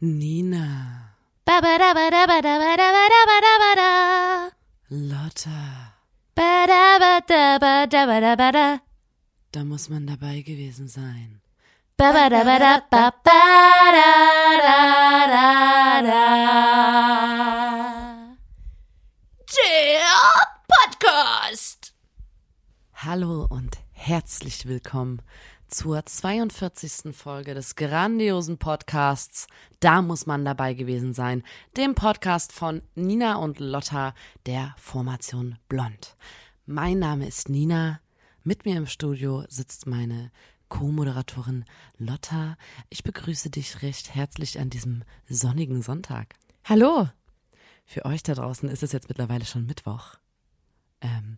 Nina. Lotta, da ba da ba da ba da ba da. da muss man dabei gewesen sein. Ba ba da ba da ba ba da da da da. Der Podcast. Hallo und herzlich willkommen zur 42. Folge des grandiosen Podcasts Da muss man dabei gewesen sein, dem Podcast von Nina und Lotta der Formation Blond. Mein Name ist Nina, mit mir im Studio sitzt meine Co-Moderatorin Lotta. Ich begrüße dich recht herzlich an diesem sonnigen Sonntag. Hallo. Für euch da draußen ist es jetzt mittlerweile schon Mittwoch. Ähm,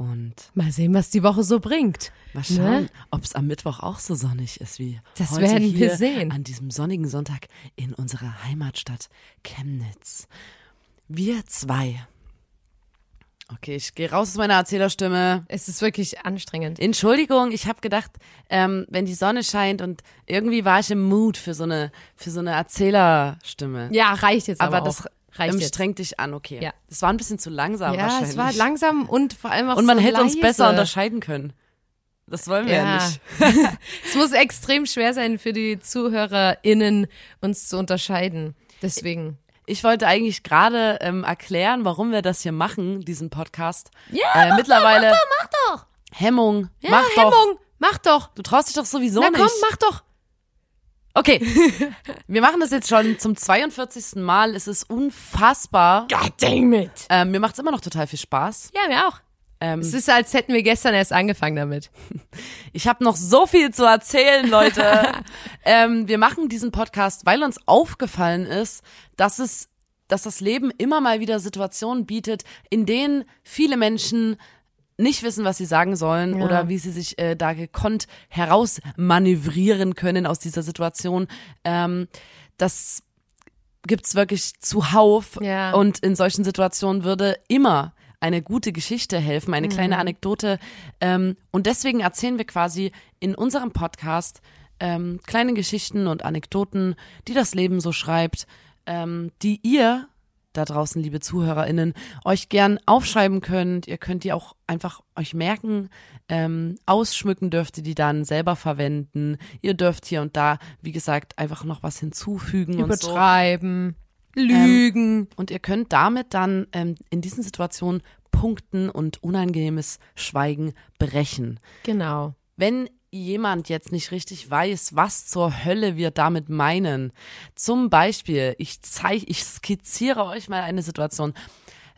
und Mal sehen, was die Woche so bringt. Mal schauen, Ne? ob es am Mittwoch auch so sonnig ist wie Das heute werden hier wir sehen. an diesem sonnigen Sonntag in unserer Heimatstadt Chemnitz. Wir zwei. Okay, ich gehe raus aus meiner Erzählerstimme. Es ist wirklich anstrengend. Entschuldigung, ich habe gedacht, ähm, wenn die Sonne scheint und irgendwie war ich im Mood für so eine für so eine Erzählerstimme. Ja, reicht jetzt aber, aber das auch. Reicht ähm, jetzt. strengt dich an, okay. Ja. Das war ein bisschen zu langsam Ja, wahrscheinlich. es war langsam und vor allem auch und man so hätte uns leise. besser unterscheiden können. Das wollen wir ja, Ja. nicht. es muss extrem schwer sein für die ZuhörerInnen, uns zu unterscheiden. Deswegen. Ich wollte eigentlich gerade ähm, erklären, warum wir das hier machen, diesen Podcast. Ja, äh, mittlerweile Mach doch. Hemmung. Ja, mach doch. Hemmung. Mach doch. Du traust dich doch sowieso Na nicht. komm, mach doch. Okay, wir machen das jetzt schon zum 42. Mal. Es ist unfassbar. God damn it. Ähm, mir macht's immer noch total viel Spaß. Ja, mir auch. Ähm, Es ist, als hätten wir gestern erst angefangen damit. Ich habe noch so viel zu erzählen, Leute. ähm, wir machen diesen Podcast, weil uns aufgefallen ist, dass es, dass das Leben immer mal wieder Situationen bietet, in denen viele Menschen nicht wissen, was sie sagen sollen Ja. oder wie sie sich äh, da gekonnt herausmanövrieren können aus dieser Situation. Ähm, das gibt's wirklich zuhauf Ja. und in solchen Situationen würde immer eine gute Geschichte helfen, eine kleine Mhm. Anekdote. Ähm, und deswegen erzählen wir quasi in unserem Podcast ähm, kleine Geschichten und Anekdoten, die das Leben so schreibt, ähm, die ihr da draußen, liebe ZuhörerInnen, euch gern aufschreiben könnt. Ihr könnt die auch einfach euch merken. Ähm, ausschmücken dürft ihr die dann selber verwenden. Ihr dürft hier und da, wie gesagt, einfach noch was hinzufügen und so. Übertreiben. Lügen. Und ihr könnt damit dann ähm, in diesen Situationen punkten und unangenehmes Schweigen brechen. Genau. Wenn jemand jetzt nicht richtig weiß, was zur Hölle wir damit meinen, zum Beispiel, ich zeige, ich skizziere euch mal eine Situation.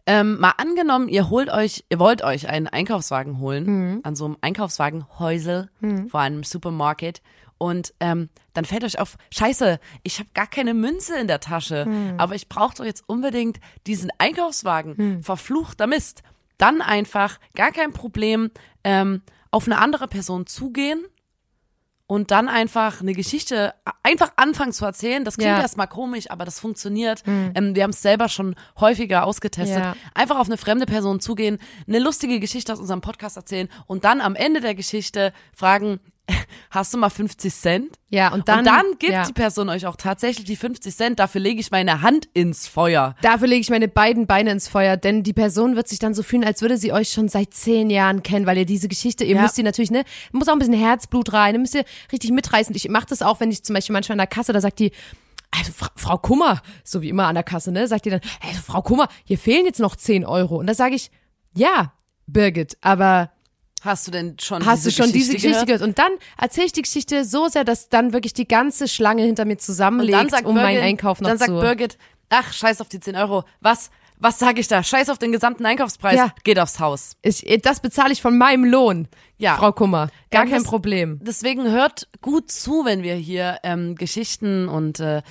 Ähm, mal angenommen, ihr holt euch, ihr wollt euch einen Einkaufswagen holen, an so einem Einkaufswagenhäusel vor einem Supermarkt. Und ähm, dann fällt euch auf, scheiße, ich habe gar keine Münze in der Tasche, aber ich brauche doch jetzt unbedingt diesen Einkaufswagen. Verfluchter Mist. Dann einfach, gar kein Problem, ähm, auf eine andere Person zugehen und dann einfach eine Geschichte einfach anfangen zu erzählen. Das klingt Ja. erstmal komisch, aber das funktioniert. Ähm, wir haben es selber schon häufiger ausgetestet. Ja. Einfach auf eine fremde Person zugehen, eine lustige Geschichte aus unserem Podcast erzählen und dann am Ende der Geschichte fragen, hast du mal 50 Cent? Ja, und dann, und dann gibt ja. die Person euch auch tatsächlich die 50 Cent. Dafür lege ich meine Hand ins Feuer. Dafür lege ich meine beiden Beine ins Feuer, denn die Person wird sich dann so fühlen, als würde sie euch schon seit zehn Jahren kennen, weil ihr diese Geschichte, ihr Ja. müsst die natürlich, ne, muss auch ein bisschen Herzblut rein, ihr müsst ihr richtig mitreißen. Ich mache das auch, wenn ich zum Beispiel manchmal an der Kasse, da sagt die, also Fra Frau Kummer, so wie immer an der Kasse, ne, sagt die dann, also Frau Kummer, hier fehlen jetzt noch 10 Euro. Und da sage ich, ja, Birgit, aber Hast du denn schon hast diese du schon diese Geschichte Geschichte gehört? Und dann erzähle ich die Geschichte so sehr, dass dann wirklich die ganze Schlange hinter mir Und zusammenlegt, dann sagt um Birgit, meinen Einkauf noch dann sagt zu... Birgit, ach, scheiß auf die 10 Euro. Was, was sage ich da? Scheiß auf den gesamten Einkaufspreis. Ja. Geht aufs Haus. Ich, das bezahle ich von meinem Lohn, Ja. Frau Kummer. Gar Ähm, kein Problem. Deswegen hört gut zu, wenn wir hier ähm, Geschichten und äh,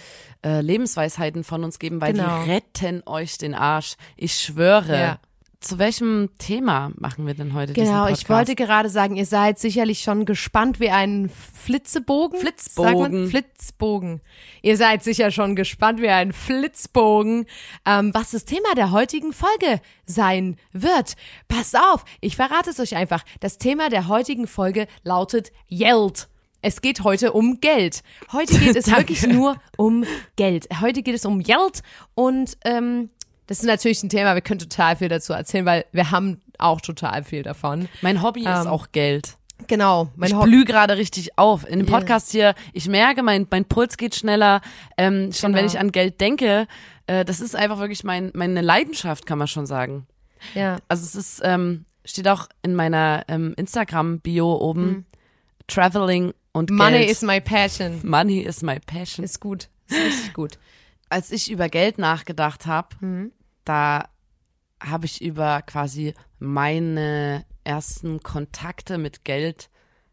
äh, Lebensweisheiten von uns geben, weil Genau. die retten euch den Arsch. Ich schwöre. Ja. Zu welchem Thema machen wir denn heute Genau, ich wollte gerade sagen, ihr seid sicherlich schon gespannt wie ein Flitzebogen. Flitzbogen. Flitzbogen. Ihr seid sicher schon gespannt wie ein Flitzbogen, ähm, was das Thema der heutigen Folge sein wird. Passt auf, ich verrate es euch einfach. Das Thema der heutigen Folge lautet Yelled. es geht heute um Geld. Heute geht es wirklich nur um Geld. Heute geht es um Geld und ähm, das ist natürlich ein Thema, wir können total viel dazu erzählen, weil wir haben auch total viel davon. Mein Hobby ist Ähm, auch Geld. Genau, mein Ich Hobby. blühe gerade richtig auf. In dem. Podcast hier, ich merke, mein, mein Puls geht schneller. Ähm, schon Genau. wenn ich an Geld denke, äh, das ist einfach wirklich mein, meine Leidenschaft, kann man schon sagen. Ja. Also es ist, ähm, steht auch in meiner ähm, Instagram-Bio oben, Traveling und. Money Geld. is my passion. Money is my passion. Ist gut. Ist richtig gut. Als ich über Geld nachgedacht habe, Mhm. da habe ich über quasi meine ersten Kontakte mit Geld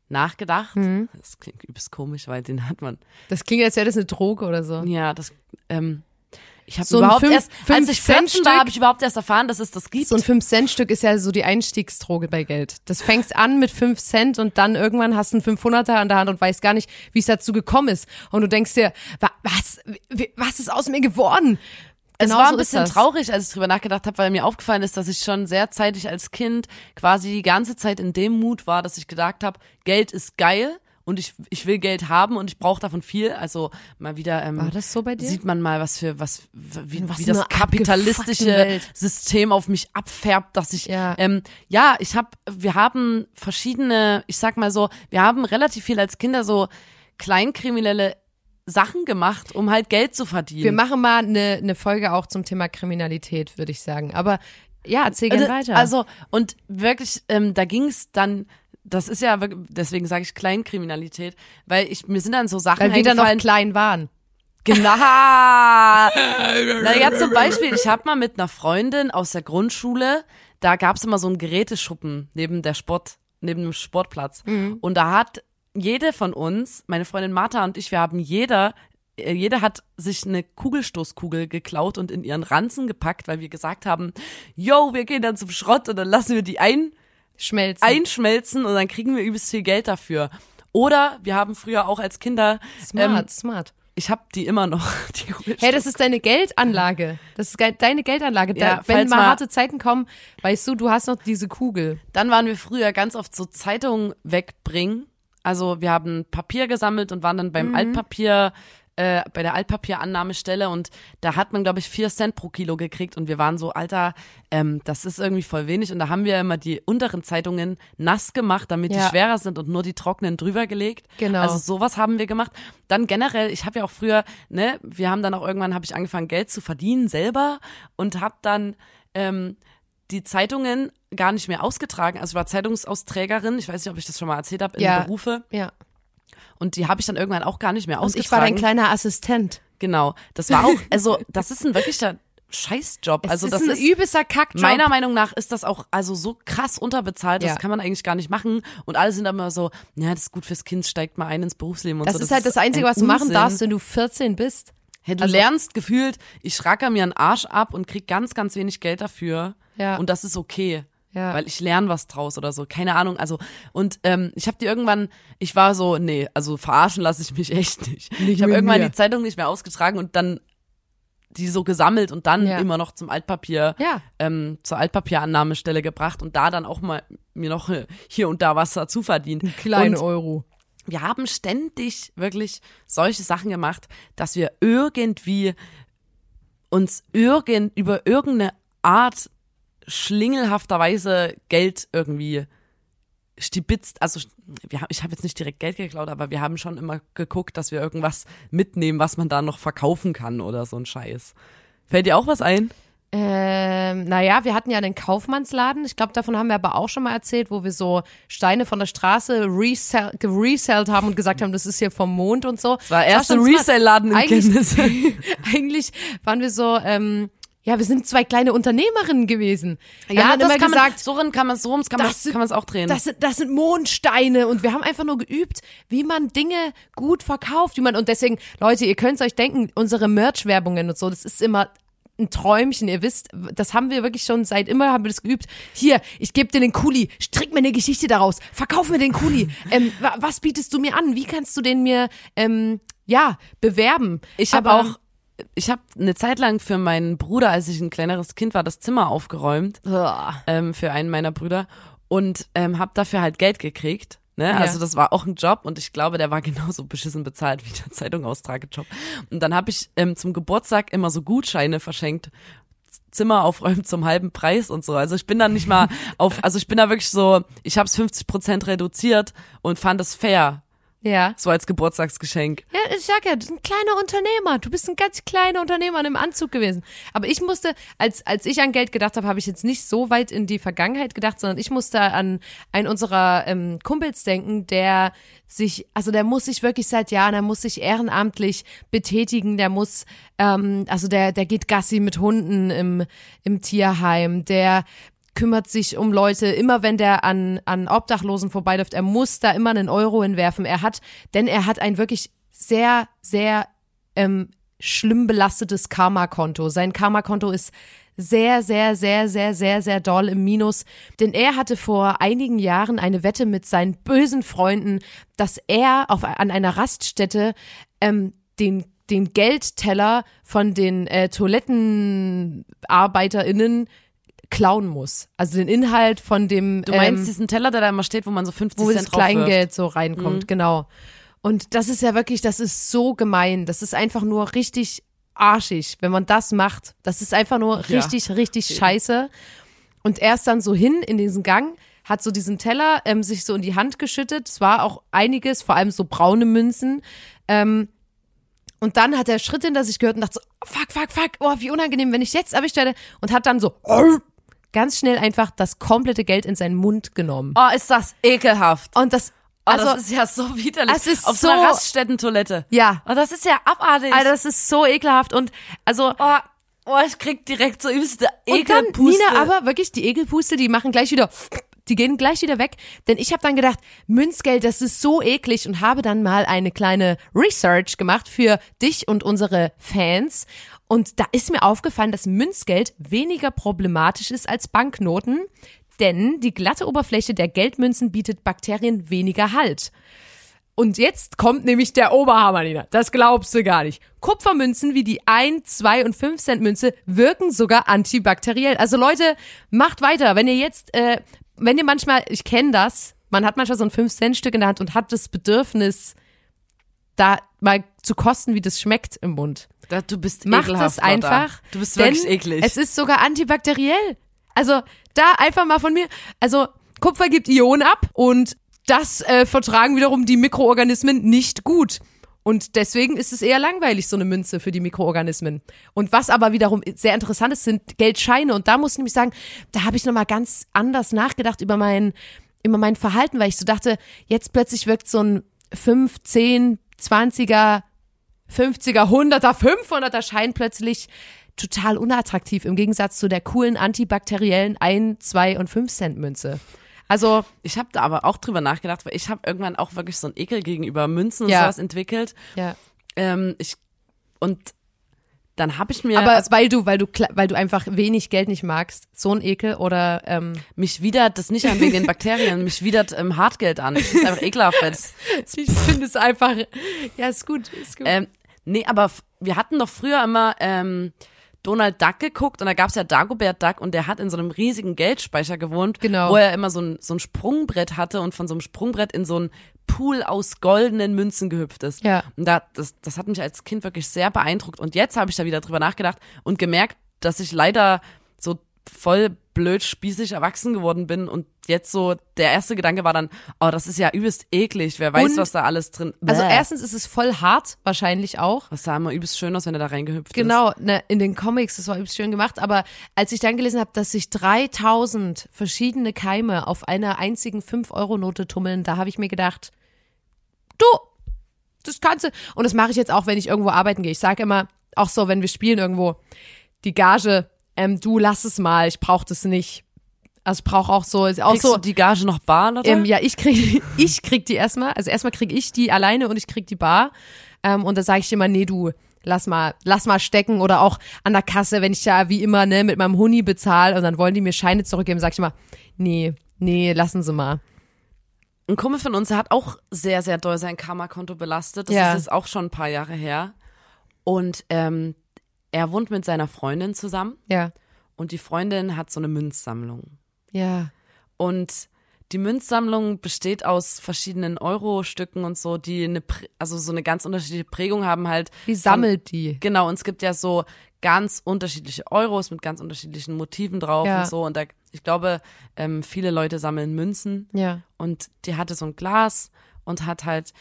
nachgedacht. Mhm. Das klingt übelst komisch, weil den hat man Das klingt, als wäre das eine Droge oder so. Ja, das, ähm, ich habe So ein überhaupt fünf- erst, als fünf ich 14 Cent war, habe ich überhaupt erst erfahren, dass es das gibt. So ein 5-Cent-Stück ist ja so die Einstiegsdroge bei Geld. Das fängst an mit 5 Cent und dann irgendwann hast du einen 500er an der Hand und weißt gar nicht, wie es dazu gekommen ist. Und du denkst dir, wa- was, was ist aus mir geworden? es Genau war ein bisschen traurig, als ich drüber nachgedacht habe, weil mir aufgefallen ist, dass ich schon sehr zeitig als Kind quasi die ganze Zeit in dem Mut war, dass ich gedacht habe, Geld ist geil und ich, ich will Geld haben und ich brauche davon viel. Also mal wieder ähm, War das so bei dir? sieht man mal, was für was wie, was wie das kapitalistische. System auf mich abfärbt, dass ich Ja. ähm, ja, ich habe wir haben verschiedene, ich sag mal so, wir haben relativ viel als Kinder so kleinkriminelle Sachen gemacht, um halt Geld zu verdienen. Wir machen mal eine, eine Folge auch zum Thema Kriminalität, würde ich sagen. Aber ja, erzähl gerne also, weiter. Also, und wirklich, ähm, da ging es dann, das ist ja, wirklich- deswegen sage ich Kleinkriminalität, weil ich, mir sind dann so Sachen weil wir dann noch klein waren. Genau. naja, zum Beispiel, ich habe mal mit einer Freundin aus der Grundschule, da gab's immer so einen Geräteschuppen neben der Sport, neben dem Sportplatz. Und da hat jede von uns, meine Freundin Martha und ich, wir haben jeder, äh, jeder hat sich eine Kugelstoßkugel geklaut und in ihren Ranzen gepackt, weil wir gesagt haben, yo, wir gehen dann zum Schrott und dann lassen wir die ein, Schmelzen. einschmelzen und dann kriegen wir übelst viel Geld dafür. Oder wir haben früher auch als Kinder, smart, ähm, smart. ich habe die immer noch, die Hey, das ist deine Geldanlage. Das ist ge deine Geldanlage. Da, Ja, wenn falls mal, mal- harte Zeiten kommen, weißt du, du hast noch diese Kugel. Dann waren wir früher ganz oft so Zeitungen wegbringen. Also wir haben Papier gesammelt und waren dann Mhm. beim Altpapier, äh, bei der Altpapierannahmestelle und da hat man, glaube ich, vier Cent pro Kilo gekriegt und wir waren so, Alter, ähm, das ist irgendwie voll wenig und da haben wir immer die unteren Zeitungen nass gemacht, damit Ja. die schwerer sind und nur die trockenen drüber gelegt. Genau. Also sowas haben wir gemacht. Dann generell, ich habe ja auch früher, ne, wir haben dann auch irgendwann, habe ich angefangen, Geld zu verdienen selber und habe dann ähm, die Zeitungen gar nicht mehr ausgetragen. Also ich war Zeitungsausträgerin, ich weiß nicht, ob ich das schon mal erzählt habe, in Ja. Berufe. Ja. Und die habe ich dann irgendwann auch gar nicht mehr Und ausgetragen. ich war dein kleiner Assistent. Genau. Das war auch, also das ist ein wirklicher Scheißjob. Es also ist das ein ist übelster Kackjob. Meiner Meinung nach ist das auch also so krass unterbezahlt, das Ja. kann man eigentlich gar nicht machen. Und alle sind immer so, ja, das ist gut fürs Kind, steigt mal ein ins Berufsleben und das so. ist halt das Einzige, ein was du machen Unsinn. darfst, wenn du 14 bist. Hey, du also- lernst gefühlt, ich racker mir einen Arsch ab und krieg ganz, ganz wenig Geld dafür. Ja. Und das ist okay. Ja. Weil ich lerne was draus oder so. Keine Ahnung. Also, und ähm, ich habe die irgendwann, ich war so, nee, also verarschen lasse ich mich echt nicht. ich habe irgendwann mir. die Zeitung nicht mehr ausgetragen und dann die so gesammelt und dann Ja. immer noch zum Altpapier, Ja. ähm, zur Altpapierannahmestelle gebracht und da dann auch mal mir noch hier und da was dazu verdient. Kleine und Euro. wir haben ständig wirklich solche Sachen gemacht, dass wir irgendwie uns irgend, über irgendeine Art schlingelhafterweise Geld irgendwie stibitzt. Also wir, ich habe jetzt nicht direkt Geld geklaut, aber wir haben schon immer geguckt, dass wir irgendwas mitnehmen, was man da noch verkaufen kann oder so ein Scheiß. Fällt dir auch was ein? Ähm, naja, wir hatten ja den Kaufmannsladen. Ich glaube, davon haben wir aber auch schon mal erzählt, wo wir so Steine von der Straße resell, geresellt haben und gesagt haben, das ist hier vom Mond und so. War erste. Resell-Laden in Eigentlich-. Eigentlich waren wir so, ähm, ja, wir sind zwei kleine Unternehmerinnen gewesen. Ja, dann das immer kann man, gesagt, so rum kann man so rum kann man kann man es auch drehen. das sind, das sind Mondsteine und wir haben einfach nur geübt, wie man Dinge gut verkauft, wie man und deswegen, Leute, ihr könnt euch denken, unsere Merch-Werbungen und so, das ist immer ein Träumchen, ihr wisst, das haben wir wirklich schon seit immer, haben wir das geübt. Hier, ich gebe dir den Kuli, strick mir eine Geschichte daraus, verkauf mir den Kuli. ähm, wa- was bietest du mir an? Wie kannst du den mir, ähm, ja, bewerben? Ich habe auch, ich habe eine Zeit lang für meinen Bruder, als ich ein kleineres Kind war, das Zimmer aufgeräumt ähm, für einen meiner Brüder und ähm, habe dafür halt Geld gekriegt. Ne? Ja. Also das war auch ein Job und ich glaube, der war genauso beschissen bezahlt wie der Zeitungaustragejob. Und dann habe ich ähm, zum Geburtstag immer so Gutscheine verschenkt. Zimmer aufräumen zum halben Preis und so. Also ich bin dann nicht mal auf, also ich bin da wirklich so, ich habe es 50 Prozent reduziert und fand es fair, Ja. so als Geburtstagsgeschenk. Ja, ich sag ja, du bist ein kleiner Unternehmer. Du bist ein ganz kleiner Unternehmer in einem Anzug gewesen. Aber ich musste, als, als ich an Geld gedacht habe, habe ich jetzt nicht so weit in die Vergangenheit gedacht, sondern ich musste an einen unserer ähm, Kumpels denken, der sich, also der muss sich wirklich seit Jahren, der muss sich ehrenamtlich betätigen, der muss, ähm, also der, der geht Gassi mit Hunden im, im Tierheim, der kümmert sich um Leute, immer wenn der an, an Obdachlosen vorbeiläuft, er muss da immer einen Euro hinwerfen. Er hat, denn er hat ein wirklich sehr, sehr ähm, schlimm belastetes Karma-Konto. Sein Karma-Konto ist sehr, sehr, sehr, sehr, sehr, sehr doll im Minus. Denn er hatte vor einigen Jahren eine Wette mit seinen bösen Freunden, dass er auf, an einer Raststätte ähm, den den Geldteller von den äh, ToilettenarbeiterInnen klauen muss. Also den Inhalt von dem Du meinst ähm, diesen Teller, der da immer steht, wo man so 50 wo das Cent wirft? Kleingeld so reinkommt, genau. Und das ist ja wirklich, das ist so gemein. Das ist einfach nur richtig arschig, wenn man das macht. Das ist einfach nur Ja. richtig, richtig scheiße. Und er ist dann so hin in diesen Gang, hat so diesen Teller ähm, sich so in die Hand geschüttet. Es war auch einiges, vor allem so braune Münzen. Ähm, und dann hat er Schritte hinter sich gehört und dachte so, fuck, fuck, fuck, oh, wie unangenehm, wenn ich jetzt werde. Und hat dann so ganz schnell einfach das komplette Geld in seinen Mund genommen. Oh, ist das ekelhaft. Und das, Oh, also, das ist ja so widerlich. es ist Auf so einer so- Raststättentoilette. ja, Oh, das ist ja abartig. Alter, das ist so ekelhaft. Und also, oh, oh, ich krieg direkt so übelste und dann, Ekelpuste. Nina, aber wirklich, die Ekelpuste, die machen gleich wieder, die gehen gleich wieder weg. Denn ich habe dann gedacht, Münzgeld, das ist so eklig und habe dann mal eine kleine Research gemacht für dich und unsere Fans. Und da ist mir aufgefallen, dass Münzgeld weniger problematisch ist als Banknoten, denn die glatte Oberfläche der Geldmünzen bietet Bakterien weniger Halt. Und jetzt kommt nämlich der Oberhammer, Nina. Das glaubst du gar nicht. Kupfermünzen wie die 1, 2 und 5 Cent Münze wirken sogar antibakteriell. Also Leute, macht weiter. Wenn ihr jetzt, äh, wenn ihr manchmal, ich kenne das, man hat manchmal so ein 5 Cent Stück in der Hand und hat das Bedürfnis, da mal zu kosten, wie das schmeckt im Mund. Da, du bist Macht ekelhaft, das einfach. Du bist wirklich eklig. Es ist sogar antibakteriell. Also da einfach mal von mir. Also Kupfer gibt Ionen ab und das äh, vertragen wiederum die Mikroorganismen nicht gut. Und deswegen ist es eher langweilig, so eine Münze für die Mikroorganismen. Und was aber wiederum sehr interessant ist, sind Geldscheine. Und da muss ich nämlich sagen, da habe ich nochmal ganz anders nachgedacht über mein, über mein Verhalten, weil ich so dachte, jetzt plötzlich wirkt so ein 5, 10, 20er 50er, 100er, 500er Schein plötzlich total unattraktiv im Gegensatz zu der coolen antibakteriellen 1, 2 und 5 Cent Münze. Also, ich habe da aber auch drüber nachgedacht, weil ich habe irgendwann auch wirklich so einen Ekel gegenüber Münzen und Ja. sowas entwickelt. ja. Ähm, ich und dann habe ich mir Aber weil du, weil du, weil du einfach wenig Geld nicht magst, so ein Ekel oder ähm, mich widert das nicht an wegen den Bakterien, mich widert ähm, Hartgeld an. Das ist einfach ekelhaft, ich finde es einfach, ja, ist gut, ist gut. ähm, nee, aber wir hatten doch früher immer ähm, Donald Duck geguckt und da gab's ja Dagobert Duck und der hat in so einem riesigen Geldspeicher gewohnt, Genau. wo er immer so ein, so ein Sprungbrett hatte und von so einem Sprungbrett in so ein Pool aus goldenen Münzen gehüpft ist. Ja. Und da, das, das hat mich als Kind wirklich sehr beeindruckt. Und jetzt habe ich da wieder drüber nachgedacht und gemerkt, dass ich leider so voll blöd spießig erwachsen geworden bin und jetzt so der erste Gedanke war dann, oh, das ist ja übelst eklig, wer weiß, Und- was da alles drin. also Bäh. erstens ist es voll hart, wahrscheinlich auch. was sah immer übelst schön aus, wenn er da reingehüpft ist. Genau, ne, in den Comics, das war übrigens schön gemacht, aber als ich dann gelesen habe, dass sich 3000 verschiedene Keime auf einer einzigen 5-Euro-Note tummeln, da habe ich mir gedacht, du, das kannst du. Und das mache ich jetzt auch, wenn ich irgendwo arbeiten gehe. Ich sage immer, auch so, wenn wir spielen irgendwo, die Gage, ähm, du lass es mal, ich brauche das nicht. Also ich brauche auch so, auch Kriegst so, du die Gage noch bar, oder? ähm, ja, ich krieg, ich krieg die erstmal. Also erstmal krieg ich die alleine und ich krieg die bar. Ähm, und da sage ich immer, nee, du, lass mal, lass mal stecken. Oder auch an der Kasse, wenn ich ja wie immer ne mit meinem Huni bezahle und dann wollen die mir Scheine zurückgeben, sag ich immer, nee, nee, lassen Sie mal. Ein Kumpel von uns, der hat auch sehr, sehr doll sein Karma-Konto belastet. Das Ja. ist jetzt auch schon ein paar Jahre her. Und ähm, er wohnt mit seiner Freundin zusammen Ja, und die Freundin hat so eine Münzsammlung. ja, Und die Münzsammlung besteht aus verschiedenen Euro-Stücken und so, die eine, also so eine ganz unterschiedliche Prägung haben halt. Wie von- sammelt die? Genau, und es gibt ja so ganz unterschiedliche Euros mit ganz unterschiedlichen Motiven drauf Ja. und so. Und da, ich glaube, ähm, viele Leute sammeln Münzen. Ja. Und die hatte so ein Glas und hat halt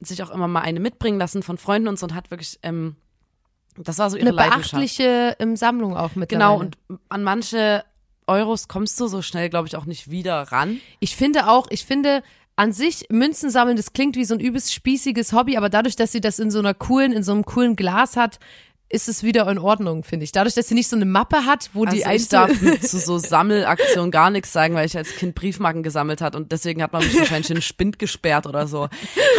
sich auch immer mal eine mitbringen lassen von Freunden und so und hat wirklich, ähm, das war so ihre Eine beachtliche ähm, Sammlung auch mittlerweile. Genau, und an manche Euros kommst du so schnell, glaube ich, auch nicht wieder ran. Ich finde auch, ich finde an sich Münzen sammeln, das klingt wie so ein übelst spießiges Hobby, aber dadurch, dass sie das in so einer coolen, in so einem coolen Glas hat, ist es wieder in Ordnung, finde ich. Dadurch, dass sie nicht so eine Mappe hat, wo die Also ich einzelnen darf mit zu so Sammelaktionen gar nichts sagen, weil ich als Kind Briefmarken gesammelt hat und deswegen hat man mich wahrscheinlich in den Spind gesperrt oder so.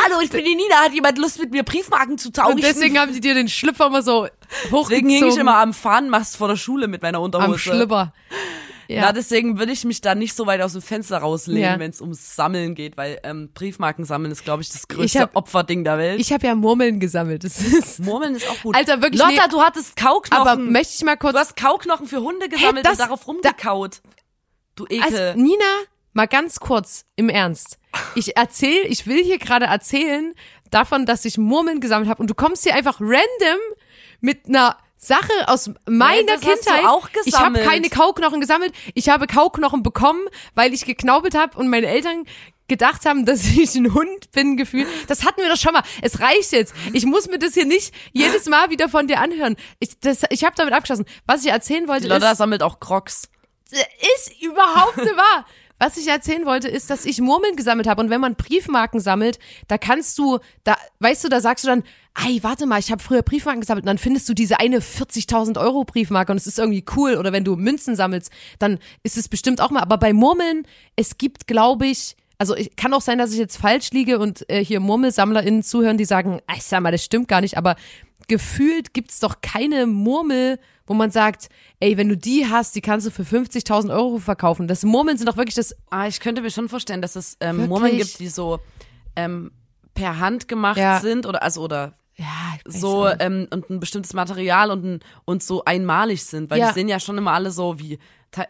Hallo, ich bin die Nina, hat jemand Lust mit mir Briefmarken zu tauschen? und deswegen haben sie dir den Schlüpfer immer so hochgezogen Deswegen hing ich immer am Fahnenmast vor der Schule mit meiner Unterhose. am Schlüpper. Ja. Na, deswegen würde ich mich da nicht so weit aus dem Fenster rauslehnen, Ja. wenn es ums Sammeln geht, weil ähm, Briefmarken sammeln ist, glaube ich, das Ich größte hab- Opferding der Welt. Ich habe ja Murmeln gesammelt. Das ist Murmeln ist auch gut. Alter, wirklich, Lotta, nee. du hattest Kauknochen. aber möchte ich mal kurz du hast Kauknochen für Hunde gesammelt das- und darauf rumgekaut. Du Ekel. Also, Nina, mal ganz kurz, im Ernst. Ich erzähl, ich will hier gerade erzählen davon, dass ich Murmeln gesammelt habe und du kommst hier einfach random mit einer Sache aus meiner du Kindheit. ich habe keine Kauknochen gesammelt. Ich habe Kauknochen bekommen, weil ich geknaubelt habe und meine Eltern gedacht haben, dass ich ein Hund bin gefühlt. Das hatten wir doch schon mal. Es reicht jetzt. Ich muss mir das hier nicht jedes Mal wieder von dir anhören. Ich, das, ich habe damit abgeschlossen. Was ich erzählen wollte ist, Lotta sammelt auch Crocs. ist überhaupt nicht wahr. Was ich erzählen wollte, ist, dass ich Murmeln gesammelt habe. Und wenn man Briefmarken sammelt, da kannst du, da, weißt du, da sagst du dann, ey, warte mal, ich habe früher Briefmarken gesammelt. Und dann findest du diese eine 40.000 Euro Briefmarke und es ist irgendwie cool. Oder wenn du Münzen sammelst, dann ist es bestimmt auch mal. Aber bei Murmeln, es gibt, glaube ich, also ich, kann auch sein, dass ich jetzt falsch liege und äh, hier MurmelsammlerInnen zuhören, die sagen, ey, sag mal, das stimmt gar nicht. Aber gefühlt gibt's doch keine Murmel, wo man sagt, ey, wenn du die hast, die kannst du für 50.000 Euro verkaufen. Das Murmeln sind doch wirklich das, Ah, ich könnte mir schon vorstellen, dass es ähm, Wirklich? Murmeln gibt, die so ähm, per Hand gemacht Ja. sind oder also oder ja, so ähm, und ein bestimmtes Material und ein, und so einmalig sind, weil Ja. die sehen ja schon immer alle so wie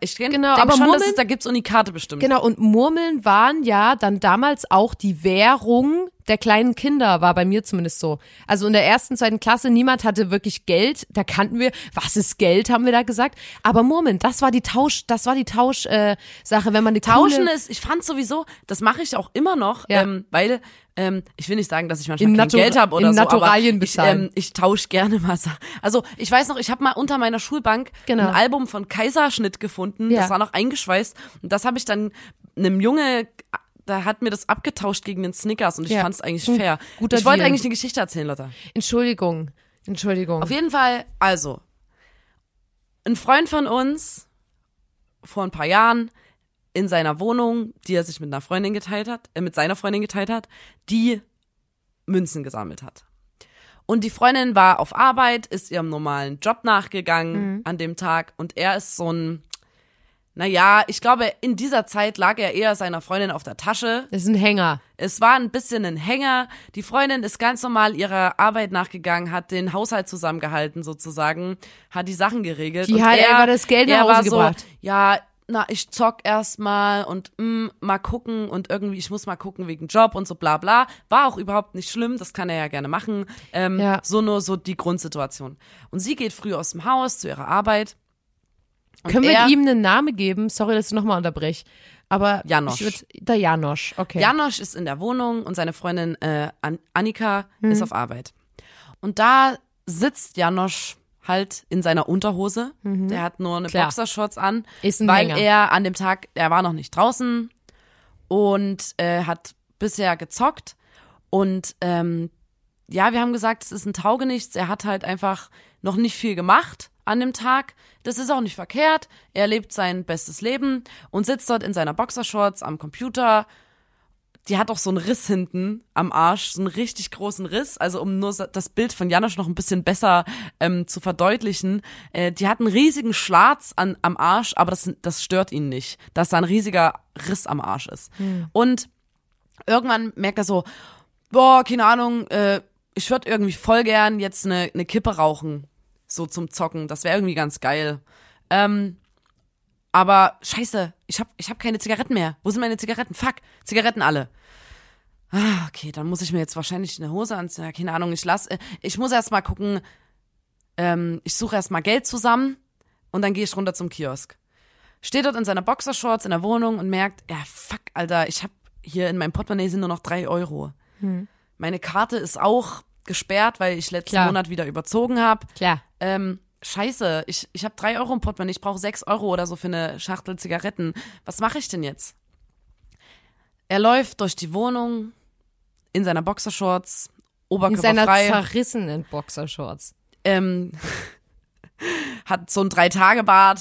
ich kenn, Genau, denk aber schon, dass Murmeln- es, da gibt's Unikate bestimmt. Genau, und Murmeln waren ja dann damals auch die Währung der kleinen Kinder, war bei mir zumindest so. Also in der ersten, zweiten Klasse, niemand hatte wirklich Geld. Da kannten wir, was ist Geld, haben wir da gesagt. Aber Murmeln, das war die Tausch, das war die Tauschsache, äh, Sache, wenn man die Tauschen coole, ist, ich fand sowieso, das mache ich auch immer noch, Ja. ähm, weil ähm, ich will nicht sagen, dass ich manchmal In kein Natura- Geld habe oder in so, Naturalien aber ich, ähm, ich tausche gerne mal Sachen. Also ich weiß noch, ich habe mal unter meiner Schulbank Genau. ein Album von Kaiserschnitt gefunden, Ja. das war noch eingeschweißt und das habe ich dann einem Junge da hat mir das abgetauscht gegen den Snickers und ich Ja. fand es eigentlich Ein fair. guter ich wollte eigentlich eine Geschichte erzählen, Lotta. Entschuldigung, Entschuldigung. Auf jeden Fall, also, ein Freund von uns vor ein paar Jahren in seiner Wohnung, die er sich mit einer Freundin geteilt hat, äh, mit seiner Freundin geteilt hat, die Münzen gesammelt hat. Und die Freundin war auf Arbeit, ist ihrem normalen Job nachgegangen an dem Tag und er ist so ein, naja, ich glaube, in dieser Zeit lag er eher seiner Freundin auf der Tasche. Das ist ein Hänger. Es war ein bisschen ein Hänger. Die Freundin ist ganz normal ihrer Arbeit nachgegangen, hat den Haushalt zusammengehalten sozusagen, hat die Sachen geregelt. Die und hat er, einfach das Geld nach Hause gebracht. So, ja, na, ich zock erstmal und mm, mal gucken und irgendwie, ich muss mal gucken wegen Job und so bla bla. War auch überhaupt nicht schlimm, das kann er ja gerne machen. Ähm, Ja. So nur so die Grundsituation. Und sie geht früh aus dem Haus zu ihrer Arbeit. Und Können wir ihm einen Namen geben? Sorry, dass ich nochmal unterbrech. Aber Janosch. ich würd, der Janosch, okay. Janosch ist in der Wohnung und seine Freundin äh, An Annika Mhm. ist auf Arbeit. Und da sitzt Janosch halt in seiner Unterhose. Der hat nur eine Mhm. Klar. Boxershorts an, Ist ein weil Hänger. er an dem Tag, er war noch nicht draußen und äh, hat bisher gezockt. Und ähm, ja, wir haben gesagt, es ist ein Taugenichts. Er hat halt einfach noch nicht viel gemacht an dem Tag. Das ist auch nicht verkehrt. Er lebt sein bestes Leben und sitzt dort in seiner Boxershorts am Computer. Die hat auch so einen Riss hinten am Arsch, so einen richtig großen Riss. Also um nur das Bild von Janosch noch ein bisschen besser ähm, zu verdeutlichen. Äh, die hat einen riesigen Schlatz an, am Arsch, aber das, das stört ihn nicht, dass da ein riesiger Riss am Arsch ist. Und irgendwann merkt er so, boah, keine Ahnung, äh, ich würde irgendwie voll gern jetzt eine, eine Kippe rauchen, so zum Zocken. Das wäre irgendwie ganz geil. Ähm, aber scheiße, ich hab, ich hab keine Zigaretten mehr. Wo sind meine Zigaretten? Fuck, Zigaretten alle. Ah, okay, dann muss ich mir jetzt wahrscheinlich eine Hose anziehen. Ja, keine Ahnung, ich lass, äh, ich muss erst mal gucken, ähm, ich suche erst mal Geld zusammen und dann gehe ich runter zum Kiosk. Steht dort in seiner Boxershorts in der Wohnung und merkt, ja, fuck, Alter, ich hab hier in meinem Portemonnaie sind nur noch drei Euro. Meine Karte ist auch gesperrt, weil ich letzten Klar. Monat wieder überzogen habe. Klar. Ähm, scheiße, ich, ich habe drei Euro im Portemonnaie, ich brauche sechs Euro oder so für eine Schachtel Zigaretten. Was mache ich denn jetzt? Er läuft durch die Wohnung in seiner Boxershorts, In seiner oberkörperfrei, zerrissenen Boxershorts. ähm, hat so ein Drei-Tage-Bad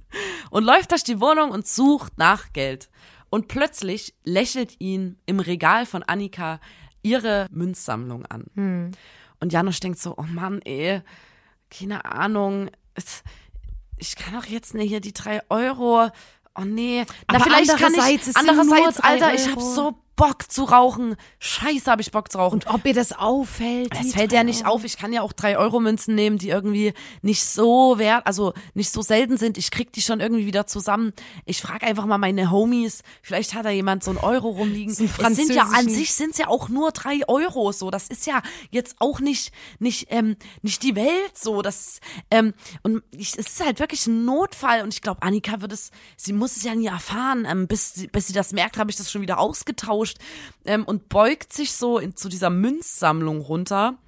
und läuft durch die Wohnung und sucht nach Geld. Und plötzlich lächelt ihn im Regal von Annika ihre Münzsammlung an. Hm. Und Janusz denkt so, oh Mann, ey, keine Ahnung, ich kann doch jetzt nicht hier die drei Euro. Oh nee, na Aber vielleicht kann ich, andererseits, Alter, ich hab Euro. so Bock zu rauchen. Scheiße, hab ich Bock zu rauchen. Und ob ihr das auffällt? Es die fällt ja nicht auf. Ich kann ja auch drei Euro Münzen nehmen, die irgendwie nicht so wert, also nicht so selten sind. Ich krieg die schon irgendwie wieder zusammen. Ich frage einfach mal meine Homies. Vielleicht hat da jemand so einen Euro rumliegen. So es sind ja an sich sind's ja auch nur drei Euro so. Das ist ja jetzt auch nicht nicht ähm, nicht die Welt so. Das ähm, und ich, es ist halt wirklich ein Notfall und ich glaube Annika wird es. Sie muss es ja nie erfahren. Ähm, bis sie, bis sie das merkt, habe ich das schon wieder ausgetauscht ähm, und beugt sich so in, zu dieser Münzsammlung runter